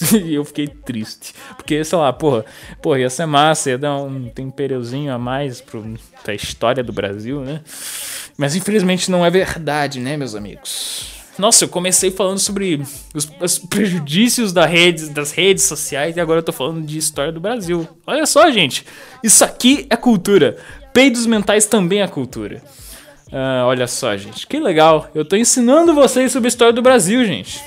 (laughs) e eu fiquei triste. Porque, sei lá, porra, porra, ia ser massa, ia dar um temperozinho a mais pro, pra história do Brasil, né? Mas infelizmente não é verdade, né, meus amigos? Nossa, eu comecei falando sobre os, os prejudícios da rede, das redes sociais e agora eu tô falando de história do Brasil. Olha só, gente. Isso aqui é cultura. Peidos mentais também é cultura. Uh, olha só, gente. Que legal. Eu tô ensinando vocês sobre a história do Brasil, gente.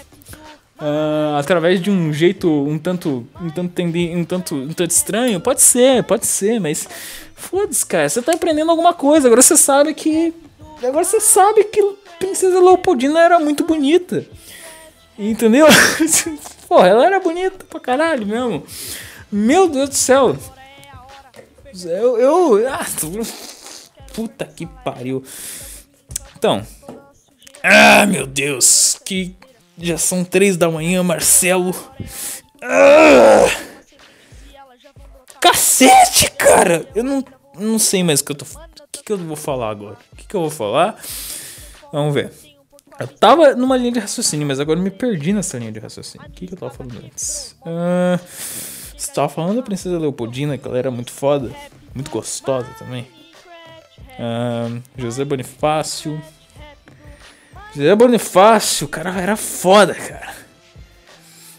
Uh, através de um jeito um tanto um tanto, tendi, um tanto um tanto estranho pode ser pode ser mas foda-se cara você tá aprendendo alguma coisa agora você sabe que agora você sabe que Princesa Leopoldina era muito bonita. Entendeu? (laughs) Porra, ela era bonita pra caralho mesmo. Meu Deus do céu. Eu. eu ah, puta que pariu. Então. Ah, meu Deus. Que. Já são três da manhã, Marcelo. Ah, cacete, cara! Eu não, não sei mais o que eu tô. O que, que eu vou falar agora? O que, que eu vou falar? Vamos ver. Eu tava numa linha de raciocínio, mas agora me perdi nessa linha de raciocínio. O que, que eu tava falando antes? Uh, você tava falando da Princesa Leopoldina, que ela era muito foda, muito gostosa também. Uh, José Bonifácio. José Bonifácio, cara, era foda, cara.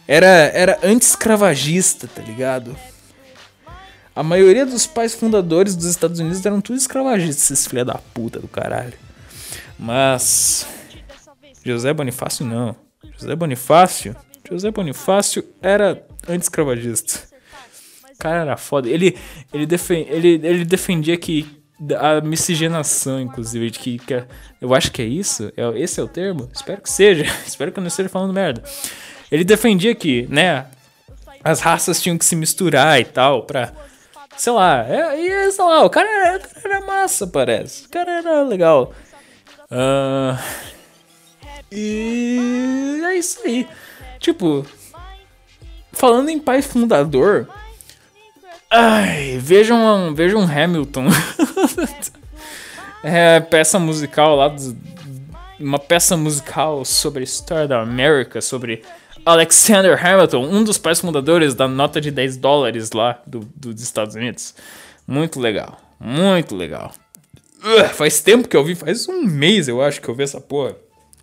Era, era anti-escravagista, tá ligado? A maioria dos pais fundadores dos Estados Unidos eram tudo escravagistas, esses filha da puta do caralho. Mas José Bonifácio não. José Bonifácio, José Bonifácio era anti-escravagista. O cara era foda. Ele, ele, defen ele, ele defendia que a miscigenação, inclusive, de que, que é, eu acho que é isso. É, esse é o termo? Espero que seja. (laughs) Espero que eu não esteja falando merda. Ele defendia que, né, as raças tinham que se misturar e tal, pra. Sei lá, é, e, sei lá, o cara, era, o cara era massa, parece. O cara era legal. Uh, e é isso aí. Tipo, falando em pai fundador. Ai, vejam, vejam Hamilton. (laughs) é peça musical lá. Do, uma peça musical sobre a história da América, sobre Alexander Hamilton, um dos pais fundadores da nota de 10 dólares lá do, do dos Estados Unidos. Muito legal, muito legal. Faz tempo que eu vi, faz um mês eu acho que eu vi essa porra.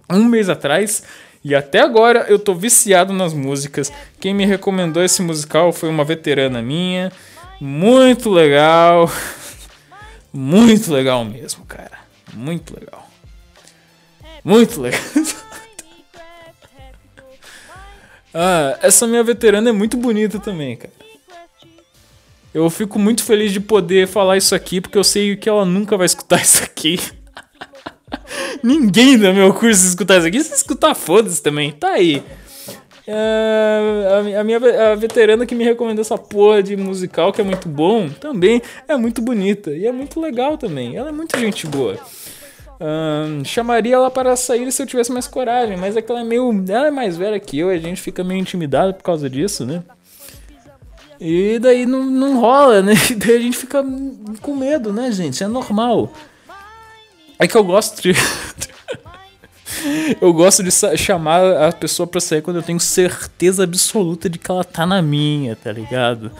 Um mês atrás. E até agora eu tô viciado nas músicas. Quem me recomendou esse musical foi uma veterana minha. Muito legal. (laughs) Muito legal mesmo, cara. Muito legal. Muito legal. (laughs) ah, essa minha veterana é muito bonita também, cara. Eu fico muito feliz de poder falar isso aqui, porque eu sei que ela nunca vai escutar (laughs) isso aqui. Ninguém do meu curso escutar isso aqui. Se escutar, foda-se também. Tá aí. É, a, minha a veterana que me recomendou essa porra de musical, que é muito bom, também é muito bonita. E é muito legal também. Ela é muito gente boa. Chamaria ela para sair se eu tivesse mais coragem, mas é que ela é meio. Ela é mais velha que eu, e a gente fica meio intimidado por causa disso, né? E daí não, não rola, né? (laughs) E daí a gente fica com medo, né, gente? É normal. É que eu gosto de. (laughs) eu gosto de chamar a pessoa pra sair quando eu tenho certeza absoluta de que ela tá na minha, tá ligado?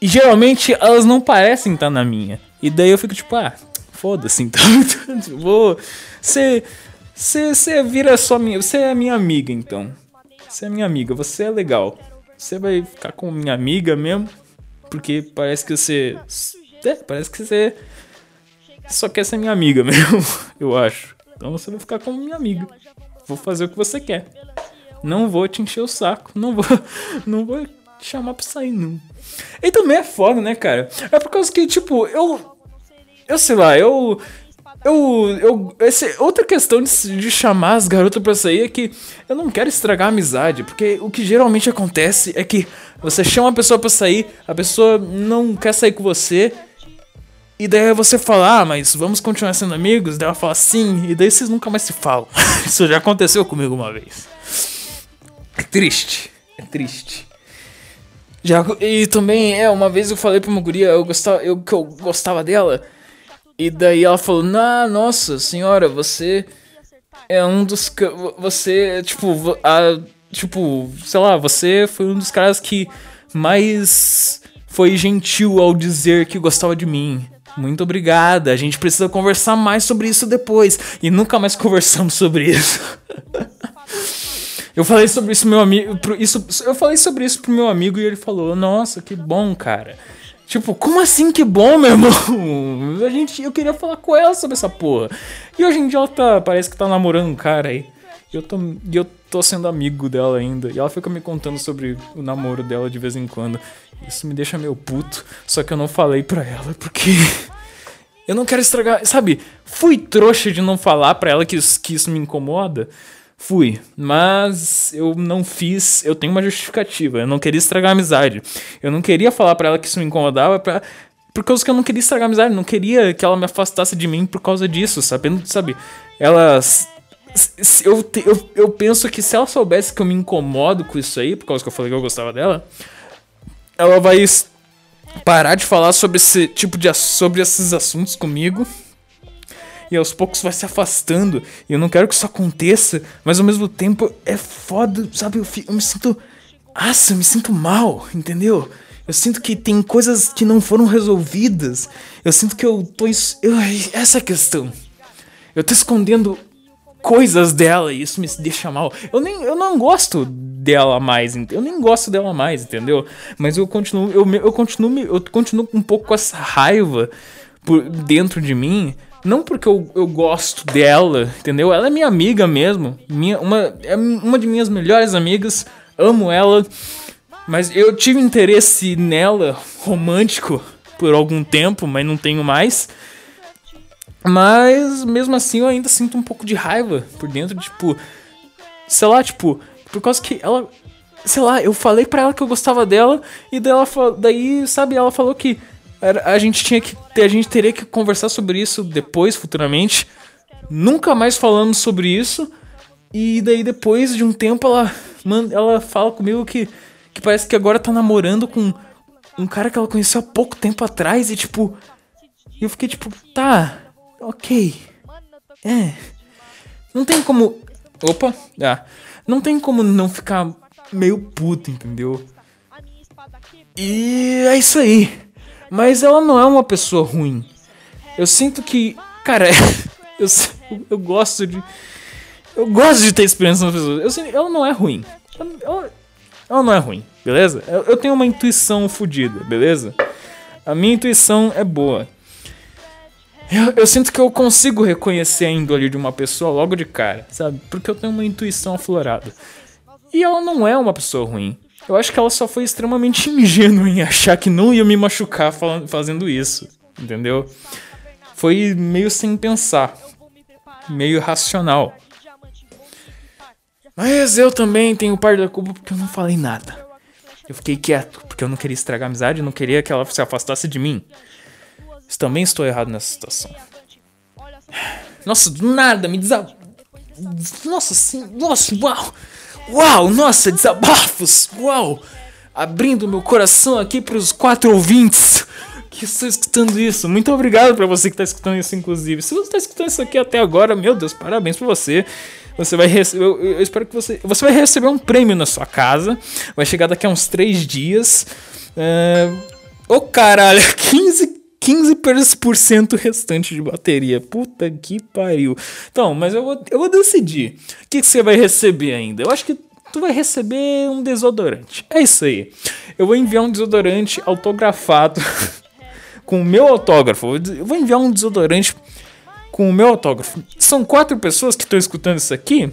E geralmente elas não parecem estar tá na minha. E daí eu fico tipo, ah, foda-se então. (laughs) Vou. Você. Você vira só minha. Você é minha amiga então. Você é minha amiga, você é legal. Você vai ficar com minha amiga mesmo? Porque parece que você. É, parece que você só quer ser minha amiga (laughs) mesmo, eu acho. Então você vai ficar como minha amiga. Vou fazer o que você quer. Não vou te encher o saco. Não vou, (laughs) não vou te chamar pra sair, não. E também é foda, né, cara? É por causa que, tipo, eu. Eu sei lá, eu. Eu. eu outra questão de, de chamar as garotas pra sair é que eu não quero estragar a amizade. Porque o que geralmente acontece é que você chama a pessoa pra sair, a pessoa não quer sair com você. E daí você fala, ah, mas vamos continuar sendo amigos? Daí ela fala sim, e daí vocês nunca mais se falam. (laughs) Isso já aconteceu comigo uma vez. É triste, é triste. Já, e também, é, uma vez eu falei pra uma guria eu gostava, eu, que eu gostava dela. E daí ela falou, nah, nossa senhora, você é um dos. Você, tipo, a, tipo, sei lá, você foi um dos caras que mais foi gentil ao dizer que gostava de mim. Muito obrigada. A gente precisa conversar mais sobre isso depois. E nunca mais conversamos sobre isso. (laughs) eu falei sobre isso meu amigo, isso, eu falei sobre isso pro meu amigo e ele falou: "Nossa, que bom, cara". Tipo, como assim que bom, meu irmão? A gente, eu queria falar com ela sobre essa porra. E hoje em dia ela tá, parece que tá namorando um cara aí. E eu tô, eu tô sendo amigo dela ainda. E ela fica me contando sobre o namoro dela de vez em quando. Isso me deixa meio puto. Só que eu não falei pra ela porque. (laughs) eu não quero estragar. Sabe? Fui trouxa de não falar pra ela que que isso me incomoda. Fui, mas eu não fiz. Eu tenho uma justificativa. Eu não queria estragar a amizade. Eu não queria falar para ela que isso me incomodava pra, por causa que eu não queria estragar a amizade. Não queria que ela me afastasse de mim por causa disso, sabendo, sabe? Ela eu, eu, eu penso que se ela soubesse que eu me incomodo com isso aí, por causa que eu falei que eu gostava dela, ela vai parar de falar sobre esse tipo de sobre esses assuntos comigo. E aos poucos vai se afastando. E eu não quero que isso aconteça, mas ao mesmo tempo é foda, sabe? Eu, fico, eu me sinto. Nossa, eu me sinto mal, entendeu? Eu sinto que tem coisas que não foram resolvidas. Eu sinto que eu tô. Eu, essa é a questão. Eu tô escondendo coisas dela e isso me deixa mal. Eu nem eu não gosto dela mais, eu nem gosto dela mais, entendeu? Mas eu continuo eu, eu continuo eu continuo um pouco com essa raiva por dentro de mim, não porque eu, eu gosto dela, entendeu? Ela é minha amiga mesmo, minha uma é uma de minhas melhores amigas, amo ela, mas eu tive interesse nela romântico por algum tempo, mas não tenho mais. Mas mesmo assim eu ainda sinto um pouco de raiva por dentro, tipo, sei lá, tipo, por causa que ela, sei lá, eu falei para ela que eu gostava dela e daí, ela, daí sabe, ela falou que a gente tinha que a gente teria que conversar sobre isso depois, futuramente. Nunca mais falamos sobre isso. E daí depois de um tempo ela ela fala comigo que que parece que agora tá namorando com um cara que ela conheceu há pouco tempo atrás e tipo, eu fiquei tipo, tá, ok. É. Não tem como. Opa! Ah, não tem como não ficar meio puto, entendeu? E é isso aí. Mas ela não é uma pessoa ruim. Eu sinto que. Cara, (laughs) eu, eu gosto de. Eu gosto de ter experiência com pessoas. Eu sinto, ela não é ruim. Ela, ela não é ruim, beleza? Eu, eu tenho uma intuição fodida, beleza? A minha intuição é boa. Eu, eu, sinto que eu consigo reconhecer a índole de uma pessoa logo de cara, sabe? Porque eu tenho uma intuição aflorada. E ela não é uma pessoa ruim. Eu acho que ela só foi extremamente (laughs) ingênua em achar que não ia me machucar fazendo isso, entendeu? Foi meio sem pensar, meio racional. Mas eu também tenho parte da culpa porque eu não falei nada. Eu fiquei quieto, porque eu não queria estragar a amizade, não queria que ela se afastasse de mim. Também estou errado nessa situação. Nossa, do nada, me desab... Nossa, sim, nossa, uau! Uau, nossa, desabafos! Uau! Abrindo meu coração aqui para os quatro ouvintes que estão escutando isso. Muito obrigado para você que está escutando isso, inclusive. Se você está escutando isso aqui até agora, meu Deus, parabéns para você. Você vai receber. Eu, eu, espero que você. Você vai receber um prêmio na sua casa. Vai chegar daqui a uns três dias. Ô uh, oh, caralho, (laughs) 15 15% restante de bateria. Puta que pariu. Então, mas eu vou, eu vou decidir. O que, que você vai receber ainda? Eu acho que tu vai receber um desodorante. É isso aí. Eu vou enviar um desodorante autografado (laughs) com o meu autógrafo. Eu vou enviar um desodorante com o meu autógrafo. São quatro pessoas que estão escutando isso aqui.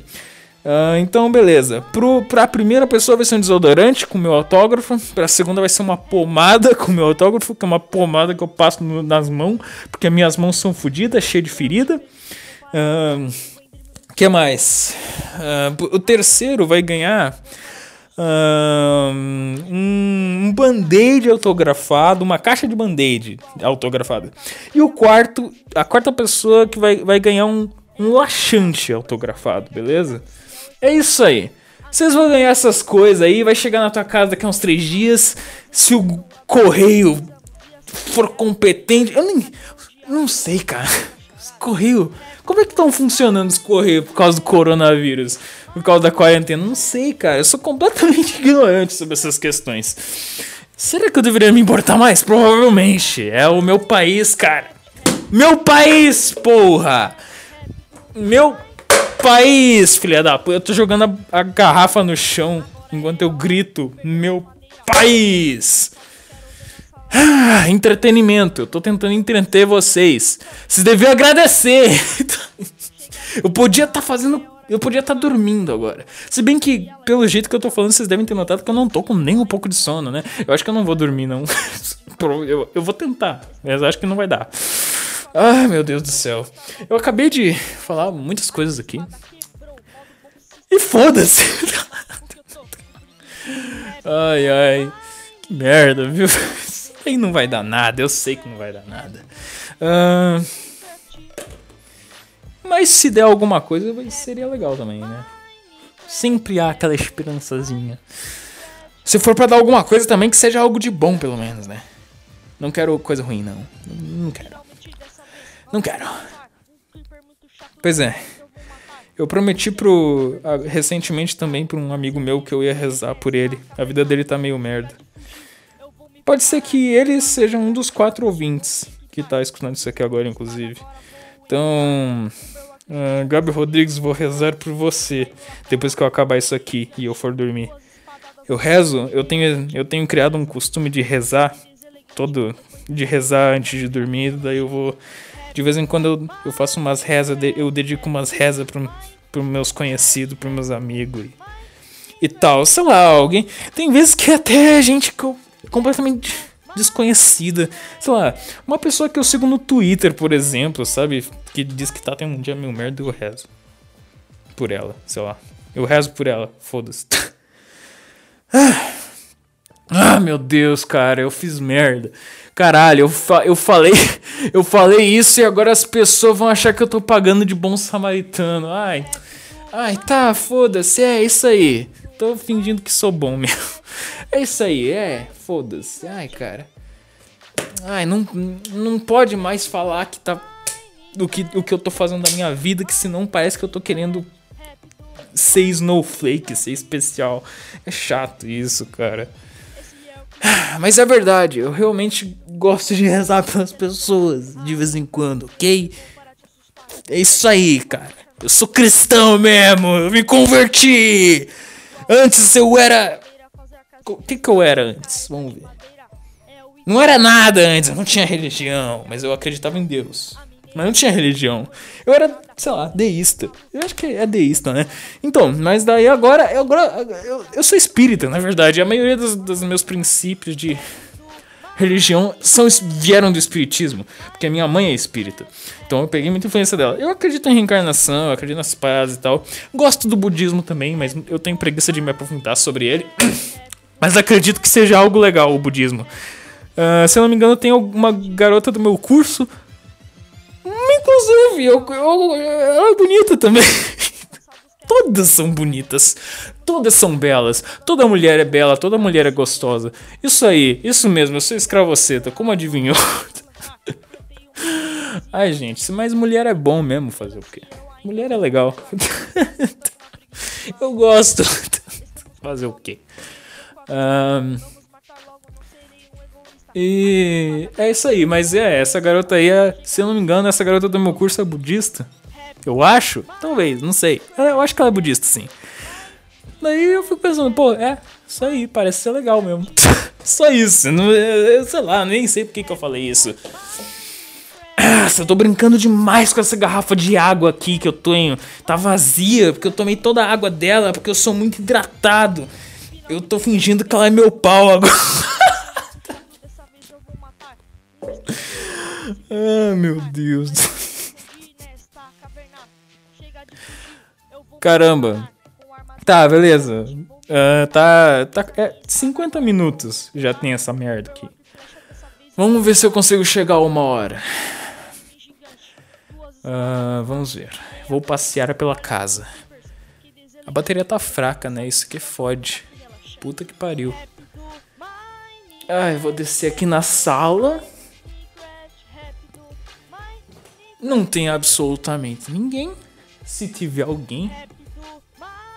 Uh, então, beleza. Pro, pra primeira pessoa vai ser um desodorante com meu autógrafo. Pra segunda vai ser uma pomada com meu autógrafo, que é uma pomada que eu passo no, nas mãos, porque minhas mãos são fodidas, cheias de ferida. Uh, que mais? Uh, o terceiro vai ganhar um, um band-aid autografado, uma caixa de band-aid autografada. E o quarto, a quarta pessoa que vai, vai ganhar um, um laxante autografado, beleza? É isso aí. Vocês vão ganhar essas coisas aí, vai chegar na tua casa daqui a uns três dias. Se o correio for competente. Eu nem. Não sei, cara. Correio. Como é que estão funcionando os correios por causa do coronavírus? Por causa da quarentena? Não sei, cara. Eu sou completamente (laughs) ignorante sobre essas questões. Será que eu deveria me importar mais? Provavelmente. É o meu país, cara. Meu país, porra! Meu país, filha da puta. Eu tô jogando a, a garrafa no chão enquanto eu grito: Meu país! Ah, entretenimento. Eu tô tentando entreter vocês. Vocês deviam agradecer. (laughs) eu podia estar tá fazendo. Eu podia estar tá dormindo agora. Se bem que, pelo jeito que eu tô falando, vocês devem ter notado que eu não tô com nem um pouco de sono, né? Eu acho que eu não vou dormir, não. (laughs) eu, eu vou tentar, mas acho que não vai dar. Ai, meu Deus do céu. Eu acabei de falar muitas coisas aqui. E foda-se. (laughs) ai, ai. Que merda, viu? aí não vai dar nada, eu sei que não vai dar nada. Uh, mas se der alguma coisa, seria legal também, né? Sempre há aquela esperançazinha. Se for para dar alguma coisa também, que seja algo de bom, pelo menos, né? Não quero coisa ruim, não. Não quero. Não quero. Pois é. Eu prometi pro. recentemente também pra um amigo meu que eu ia rezar por ele. A vida dele tá meio merda. Pode ser que ele seja um dos quatro ouvintes que tá escutando isso aqui agora, inclusive. Então, uh, Gabi Rodrigues, vou rezar por você depois que eu acabar isso aqui e eu for dormir. Eu rezo, eu tenho, eu tenho criado um costume de rezar, todo, de rezar antes de dormir, daí eu vou, de vez em quando eu, eu faço umas rezas, eu dedico umas rezas para pros meus conhecidos, pros meus amigos e, e tal, sei lá, alguém, tem vezes que até gente completamente desconhecida. Sei lá, uma pessoa que eu sigo no Twitter, por exemplo, sabe? Que diz que tá tendo um dia meio merda eu rezo. Por ela, sei lá. Eu rezo por ela, foda-se. (laughs) ah, meu Deus, cara, eu fiz merda. Caralho, eu, fa eu falei (laughs) eu falei isso e agora as pessoas vão achar que eu tô pagando de bom samaritano. Ai, ai, tá, foda-se, é isso aí. Tô fingindo que sou bom mesmo. (laughs) É isso aí, é. Foda-se. Ai, cara. Ai, não, não pode mais falar que tá. Do que, o que eu tô fazendo da minha vida, que senão parece que eu tô querendo ser snowflake, ser especial. É chato isso, cara. Mas é verdade, eu realmente gosto de rezar pelas pessoas de vez em quando, ok? É isso aí, cara. Eu sou cristão mesmo, eu me converti. Antes eu era o que, que eu era antes? Vamos ver. Não era nada antes, eu não tinha religião, mas eu acreditava em Deus. Mas não tinha religião. Eu era, sei lá, deísta. Eu acho que é deísta, né? Então, mas daí agora, eu, agora eu, eu sou espírita, na verdade. A maioria dos, dos meus princípios de religião são, vieram do espiritismo, porque a minha mãe é espírita. Então eu peguei muita influência dela. Eu acredito em reencarnação, eu acredito nas paradas e tal. Gosto do budismo também, mas eu tenho preguiça de me aprofundar sobre ele. (coughs) Mas acredito que seja algo legal o budismo. Uh, se eu não me engano, tem uma garota do meu curso. Inclusive, eu, eu, ela é bonita também. (laughs) Todas são bonitas. Todas são belas. Toda mulher é bela, toda mulher é gostosa. Isso aí, isso mesmo, eu sou escravoceta, como adivinhou? (laughs) Ai, gente, mas mulher é bom mesmo fazer o quê? Mulher é legal. (laughs) eu gosto. fazer o quê? Um, e é isso aí, mas é, essa garota aí, é, se eu não me engano, essa garota do meu curso é budista. Eu acho? Talvez, não sei. É, eu acho que ela é budista, sim. Daí eu fico pensando, pô, é, isso aí, parece ser legal mesmo. (laughs) Só isso, não, sei lá, nem sei por que, que eu falei isso. Nossa, eu tô brincando demais com essa garrafa de água aqui que eu tenho. Tá vazia, porque eu tomei toda a água dela, porque eu sou muito hidratado. Eu tô fingindo que ela é meu pau agora. (laughs) ah, meu Deus. (laughs) Caramba. Tá, beleza. Uh, tá. tá é, 50 minutos já tem essa merda aqui. Vamos ver se eu consigo chegar a uma hora. Uh, vamos ver. Vou passear pela casa. A bateria tá fraca, né? Isso que fode. Puta que pariu. Ai, vou descer aqui na sala. Não tem absolutamente ninguém. Se tiver alguém,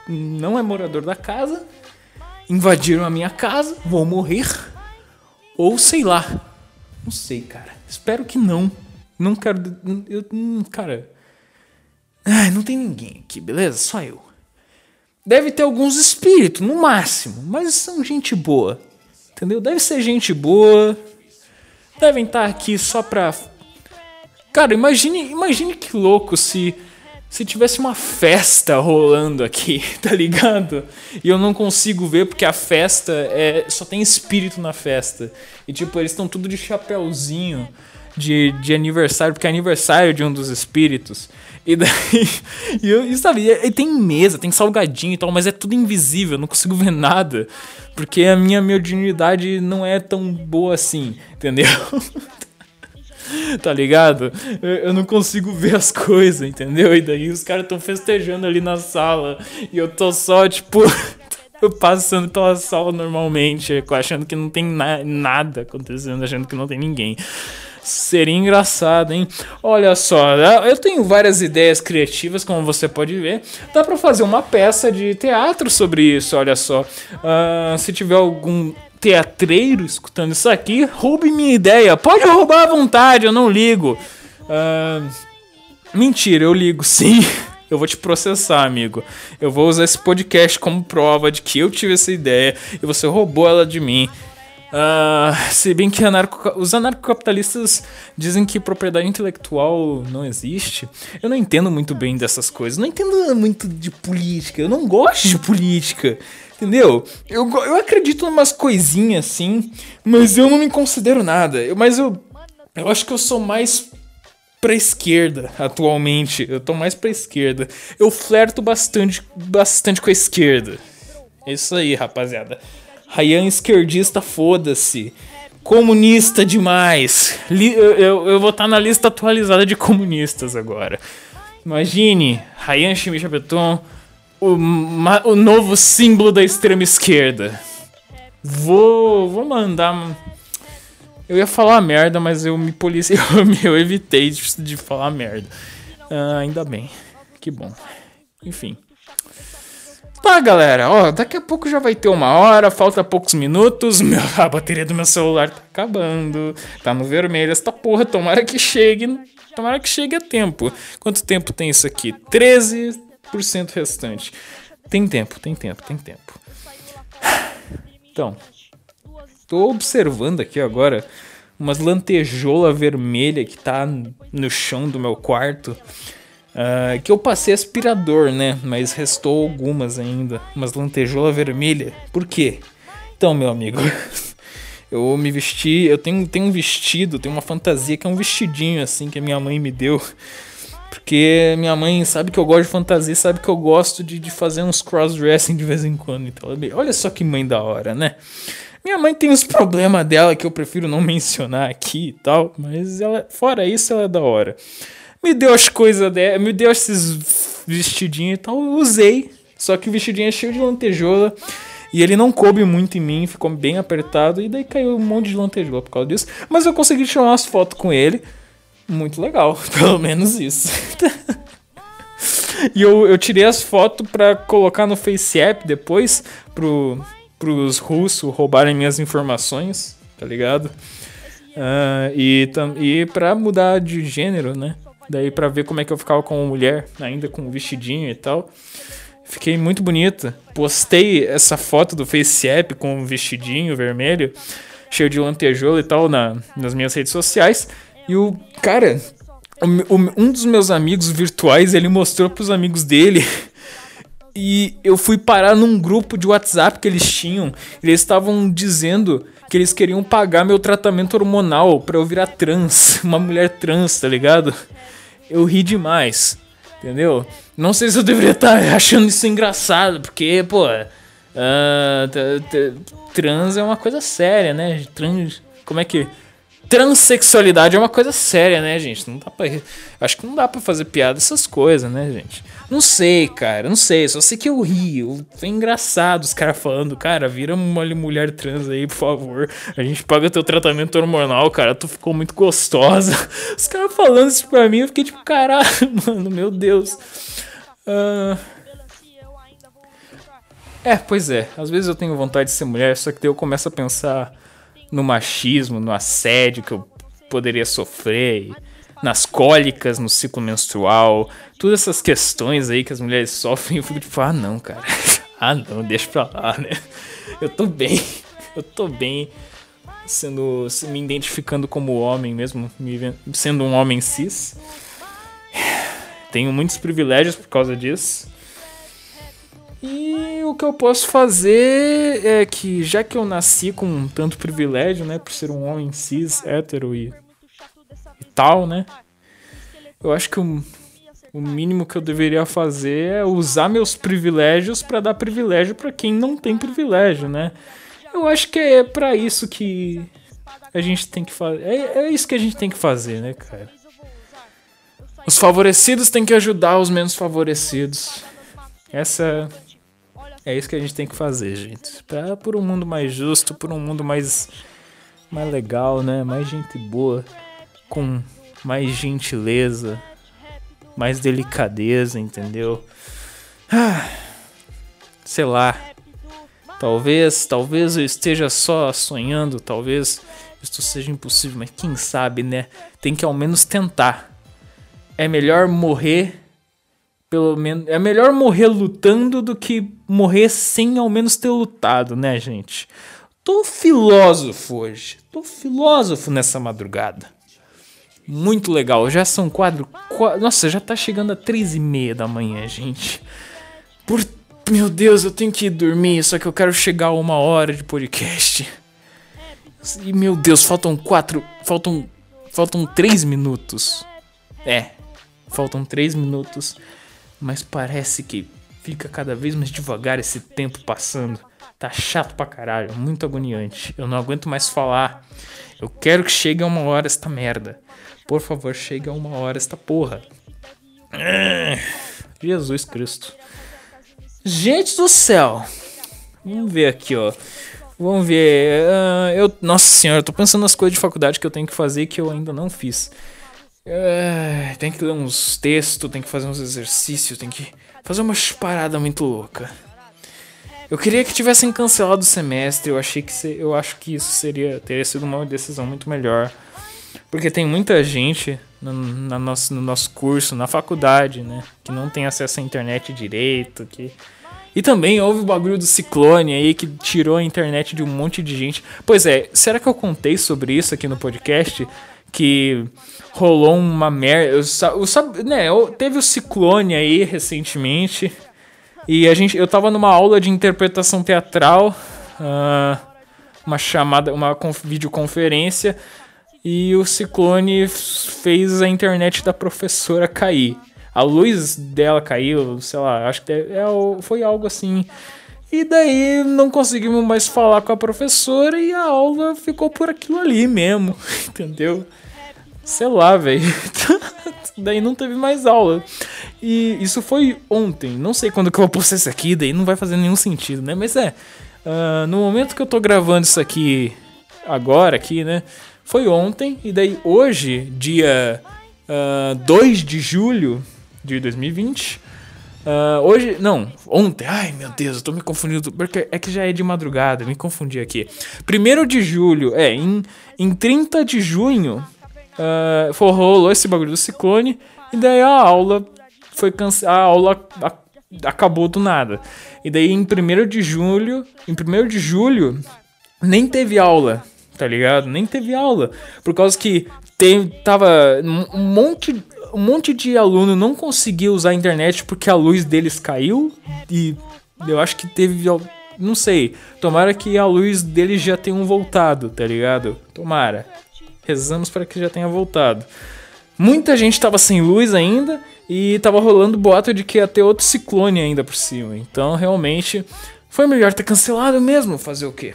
não é morador da casa. Invadiram a minha casa, vou morrer. Ou sei lá. Não sei, cara. Espero que não. Não quero. Eu, cara. Ai, não tem ninguém aqui, beleza? Só eu. Deve ter alguns espíritos, no máximo. Mas são gente boa. Entendeu? Deve ser gente boa. Devem estar aqui só pra. Cara, imagine, imagine que louco se se tivesse uma festa rolando aqui, (laughs) tá ligado? E eu não consigo ver porque a festa é só tem espírito na festa. E tipo, eles estão tudo de chapéuzinho de, de aniversário, porque é aniversário de um dos espíritos. E daí, (laughs) e, eu, e sabe, e, e tem mesa, tem salgadinho e tal, mas é tudo invisível, eu não consigo ver nada. Porque a minha mediunidade não é tão boa assim, entendeu? (laughs) (laughs) tá ligado? Eu, não consigo ver as coisas, entendeu? E daí os caras tão festejando ali na sala e eu tô só, tipo, (laughs) passando pela sala normalmente, achando que não tem na nada acontecendo, achando que não tem ninguém. Seria engraçado, hein? Olha só, eu tenho várias ideias criativas, como você pode ver. Dá para fazer uma peça de teatro sobre isso, olha só. Uh, se tiver algum teatreiro escutando isso aqui, roube minha ideia. Pode roubar à vontade, eu não ligo. Uh, mentira, eu ligo (laughs) sim. Eu vou te processar, amigo. Eu vou usar esse podcast como prova de que eu tive essa ideia e você roubou ela de mim. Uh, se bem que anarco, os anarcocapitalistas dizem que propriedade intelectual não existe, eu não entendo muito bem dessas coisas. Não entendo muito de política. Eu não gosto de política. Entendeu? Eu, eu acredito em umas coisinhas assim, mas eu não me considero nada. Eu, mas eu, eu acho que eu sou mais pra esquerda atualmente. Eu tô mais pra esquerda. Eu flerto bastante, bastante com a esquerda. É isso aí, rapaziada. Ryan esquerdista, foda-se. Comunista demais. Eu, eu, eu, vou estar tá na lista atualizada de comunistas agora. Imagine, Ryan Chimicha Beton o, o novo símbolo da extrema esquerda. Vou, vou mandar. Eu ia falar merda, mas eu me policiei, (laughs) eu, eu evitei de, de falar merda. Ah, ainda bem. Que bom. Enfim. Tá, galera, ó, daqui a pouco já vai ter uma hora, falta poucos minutos. Meu, (laughs) a bateria do meu celular tá acabando. Tá no vermelho essa porra, tomara que chegue. Tomara que chegue a tempo. Quanto tempo tem isso aqui? 13, 10% restante. Tem tempo, tem tempo, tem tempo. Então, tô observando aqui agora umas lantejola vermelha que tá no chão do meu quarto. Uh, que eu passei aspirador, né? Mas restou algumas ainda. Umas lantejola vermelha. Por quê? Então, meu amigo, (laughs) eu me vesti. Eu tenho, tenho um vestido, tenho uma fantasia que é um vestidinho assim que a minha mãe me deu. Porque minha mãe sabe que eu gosto de fantasia, sabe que eu gosto de, de fazer uns crossdressing de vez em quando. Então, olha só que mãe da hora, né? Minha mãe tem os problemas dela que eu prefiro não (laughs) mencionar aqui e tal, mas ela, fora isso, ela é da hora. Me deu as coisas dela, me deu esses vestidinhos e tal, eu usei. Só que o vestidinho é cheio de lantejola. E ele não coube muito em mim, ficou bem apertado. E daí caiu um monte de lantejola por causa disso. Mas eu consegui tirar umas fotos com ele muito legal, (laughs) pelo menos isso. e eu, eu tirei as fotos pra colocar no FaceApp depois, pro, pros russos roubarem minhas informações, tá ligado? Uh, e, e pra mudar de gênero, né? Daí pra ver como é que eu ficava com mulher, ainda com vestidinho e tal. Fiquei muito bonita. Postei essa foto do FaceApp com um vestidinho vermelho, cheio de lantejoula e tal, na, nas minhas redes sociais. E o cara, um dos meus amigos virtuais, ele mostrou pros amigos dele. (laughs) E eu fui parar num grupo de WhatsApp que eles tinham. Eles estavam dizendo que eles queriam pagar meu tratamento hormonal pra eu virar trans. (laughs) Uma mulher trans, tá ligado? Eu ri demais. Entendeu? Não sei se eu deveria estar tá (laughs) achando isso engraçado, porque, pô. Uh, trans é uma coisa séria, né? Trans. Como é que transexualidade é uma coisa séria, né, gente? Não dá pra. Acho que não dá pra fazer piada dessas coisas, né, gente? Não sei, cara, não sei. Só sei que eu rio. Foi engraçado os caras falando, cara, vira uma mulher trans aí, por favor. A gente paga teu tratamento hormonal, cara. Tu ficou muito gostosa. (laughs) Os caras falando isso pra mim, eu fiquei tipo, caralho, (laughs) mano, meu Deus. Uh... É, pois é. Às vezes eu tenho vontade de ser mulher, só que daí eu começo a pensar no machismo, no assédio que eu poderia sofrer, nas cólicas, no ciclo menstrual, todas essas questões aí que as mulheres sofrem, eu fico tipo, ah não, cara. (laughs) ah não, deixa pra lá, né? Eu tô bem, eu tô bem sendo me identificando como homem mesmo, sendo um homem cis. Tenho muitos privilégios por causa disso. E o que eu posso fazer é que, já que eu nasci com tanto privilégio, né, por ser um homem cis, hétero e, e tal, né, eu acho que o, o mínimo que eu deveria fazer é usar meus privilégios para dar privilégio para quem não tem privilégio, né. Eu acho que é para isso que a gente tem que fazer. É, é isso que a gente tem que fazer, né, cara. Os favorecidos têm que ajudar os menos favorecidos. Essa é isso que a gente tem que fazer, gente. Pra, por um mundo mais justo, por um mundo mais, mais legal, né? Mais gente boa, com mais gentileza, mais delicadeza, entendeu? Ah, sei lá. Talvez, talvez eu esteja só sonhando, talvez isso seja impossível, mas quem sabe, né? Tem que ao menos tentar. É melhor morrer pelo menos. É melhor morrer lutando do que morrer sem ao menos ter lutado, né, gente? Tô filósofo hoje. Tô filósofo nessa madrugada. Muito legal. Já são quadro nossa, já tá chegando a três e meia da manhã, gente. Por. Meu Deus, eu tenho que ir dormir, só que eu quero chegar a uma hora de podcast. E meu Deus, faltam quatro. Faltam. Faltam três minutos. É. Faltam três minutos mas parece que fica cada vez mais devagar esse tempo passando. Tá chato pra caralho, muito agoniante. Eu não aguento mais falar. Eu quero que chegue a uma hora esta merda. Por favor, chegue a uma hora esta porra. Jesus Cristo. Gente do céu. Vamos ver aqui, ó. Vamos ver. Uh, eu, nossa senhora, eu tô pensando nas coisas de faculdade que eu tenho que fazer que eu ainda não fiz. É, tem que ler uns textos, tem que fazer uns exercícios, tem que fazer uma parada muito louca. Eu queria que tivessem cancelado o semestre, eu achei que se, eu acho que isso seria teria sido uma decisão muito melhor. Porque tem muita gente no, na nosso, no nosso curso, na faculdade, né? Que não tem acesso à internet direito. Que... E também houve o bagulho do ciclone aí que tirou a internet de um monte de gente. Pois é, será que eu contei sobre isso aqui no podcast? Que rolou uma merda. Né, teve o ciclone aí recentemente. E a gente, eu tava numa aula de interpretação teatral, uh, uma chamada, uma videoconferência, e o ciclone fez a internet da professora cair. A luz dela caiu, sei lá, acho que é, foi algo assim. E daí não conseguimos mais falar com a professora e a aula ficou por aquilo ali mesmo, (laughs) entendeu? Sei lá, velho. (laughs) daí não teve mais aula. E isso foi ontem. Não sei quando que eu vou postar isso aqui, daí não vai fazer nenhum sentido, né? Mas é. Uh, no momento que eu tô gravando isso aqui agora, aqui, né? Foi ontem. E daí hoje, dia uh, ah, 2 de julho de 2020. Uh, ah, hoje, não, ontem, ai meu Deus, eu tô me confundindo, porque é que já é de madrugada, me confundi aqui. 1 de julho, é, em, em 30 de junho uh, esse bagulho do ciclone, e daí a aula foi cancelada, a aula acabou do nada. E daí em 1 de julho, em 1 de julho, nem teve aula, tá ligado? Nem teve aula. Por causa que tem, tava um monte, um monte de aluno não conseguia usar a internet porque a luz deles caiu e eu acho que teve, não sei, tomara que a luz deles já tenham voltado, tá ligado? Tomara. Rezamos para que já tenha voltado. Muita gente tava sem luz ainda e tava rolando boato de que ia ter outro ciclone ainda por cima. Então, realmente, foi melhor ter cancelado mesmo. Fazer o quê?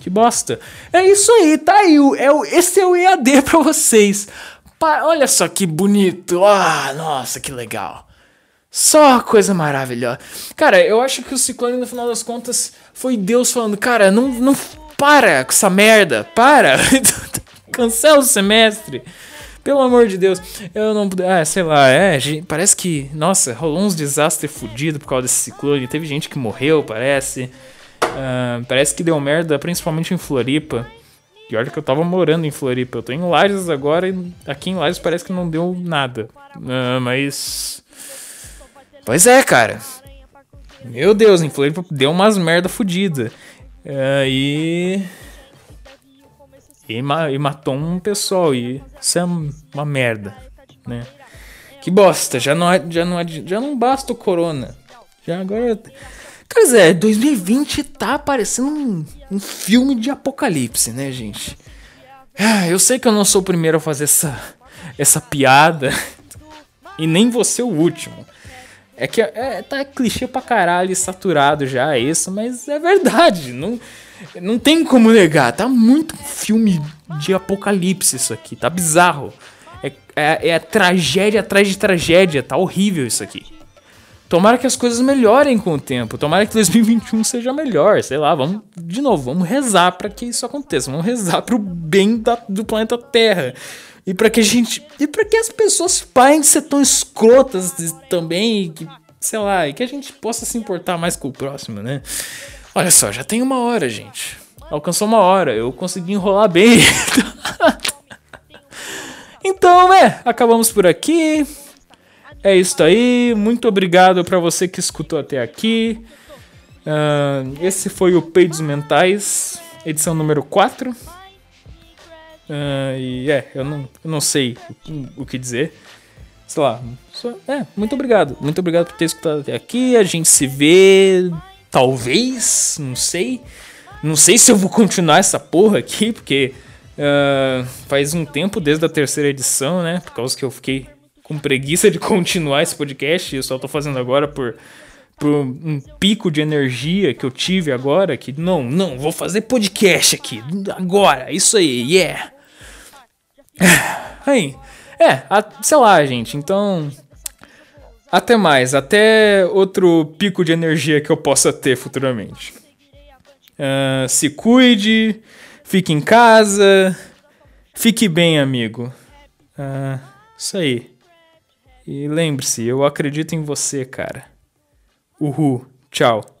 Que bosta. É isso aí, tá aí. É o, esse é o EAD (laughs) pra vocês. Pa, olha só que bonito. Ah, nossa, que legal. Só coisa maravilhosa. Cara, eu acho que o ciclone, no final das contas, foi Deus falando: Cara, não, não para com essa merda. Para. (laughs) Cancela o semestre. Pelo amor de Deus, eu não. Ah, sei lá, é. Parece que. Nossa, rolou uns desastres fodidos por causa desse ciclone. Teve gente que morreu, parece. Uh, parece que deu merda, principalmente em Floripa. E olha que eu tava morando em Floripa. Eu tô em Lages agora e aqui em Lages parece que não deu nada. Uh, mas. Pois é, cara. Meu Deus, em Floripa deu umas merda fodida. Uh, e e, ma e matou um pessoal. E isso é uma merda, né? Que bosta, já não, já não, já não basta o corona. Já agora. Quer dizer, 2020 tá parecendo um, um filme de apocalipse, né, gente? Ah, eu sei que eu não sou o primeiro a fazer essa, essa piada. (laughs) E nem você o último. É que é, tá clichê pra caralho, saturado já isso, mas é verdade. Não, não tem como negar, tá muito filme de apocalipse isso aqui, tá bizarro. É, é, é tragédia atrás de tragédia, tá horrível isso aqui. Tomara que as coisas melhorem com o tempo. Tomara que 2021 seja melhor. Sei lá, vamos de novo, vamos rezar para que isso aconteça. Vamos rezar pro bem da, do planeta Terra. E para que a gente e para que as pessoas parem de ser tão escrotas também, que sei lá, e que a gente possa se importar mais com o próximo, né? Olha só, já tem uma hora, gente. Alcançou uma hora, eu consegui enrolar bem. (laughs) então, né, acabamos por aqui. É isso aí. Muito obrigado para você que escutou até aqui. Uh, esse foi o Peidos Mentais, edição número 4. Uh, ah, e é, eu não, eu não sei o, o que dizer. Sei lá. Só, é, muito obrigado. Muito obrigado por ter escutado até aqui. A gente se vê Talvez, não sei. Não sei se eu vou continuar essa porra aqui, porque uh, faz um tempo desde a terceira edição, né? Por causa que eu fiquei com preguiça de (laughs) continuar esse podcast. Eu só tô fazendo agora por, por um pico de energia que eu tive agora. Que não, não, vou fazer podcast aqui. Agora, isso aí, yeah. (sighs) Aí, é, sei lá, gente. Então, até mais, até outro pico de energia que eu possa ter futuramente. Uh, se cuide, fique em casa, fique bem, amigo. Uh, isso aí. E lembre-se, eu acredito em você, cara. Uhul, tchau.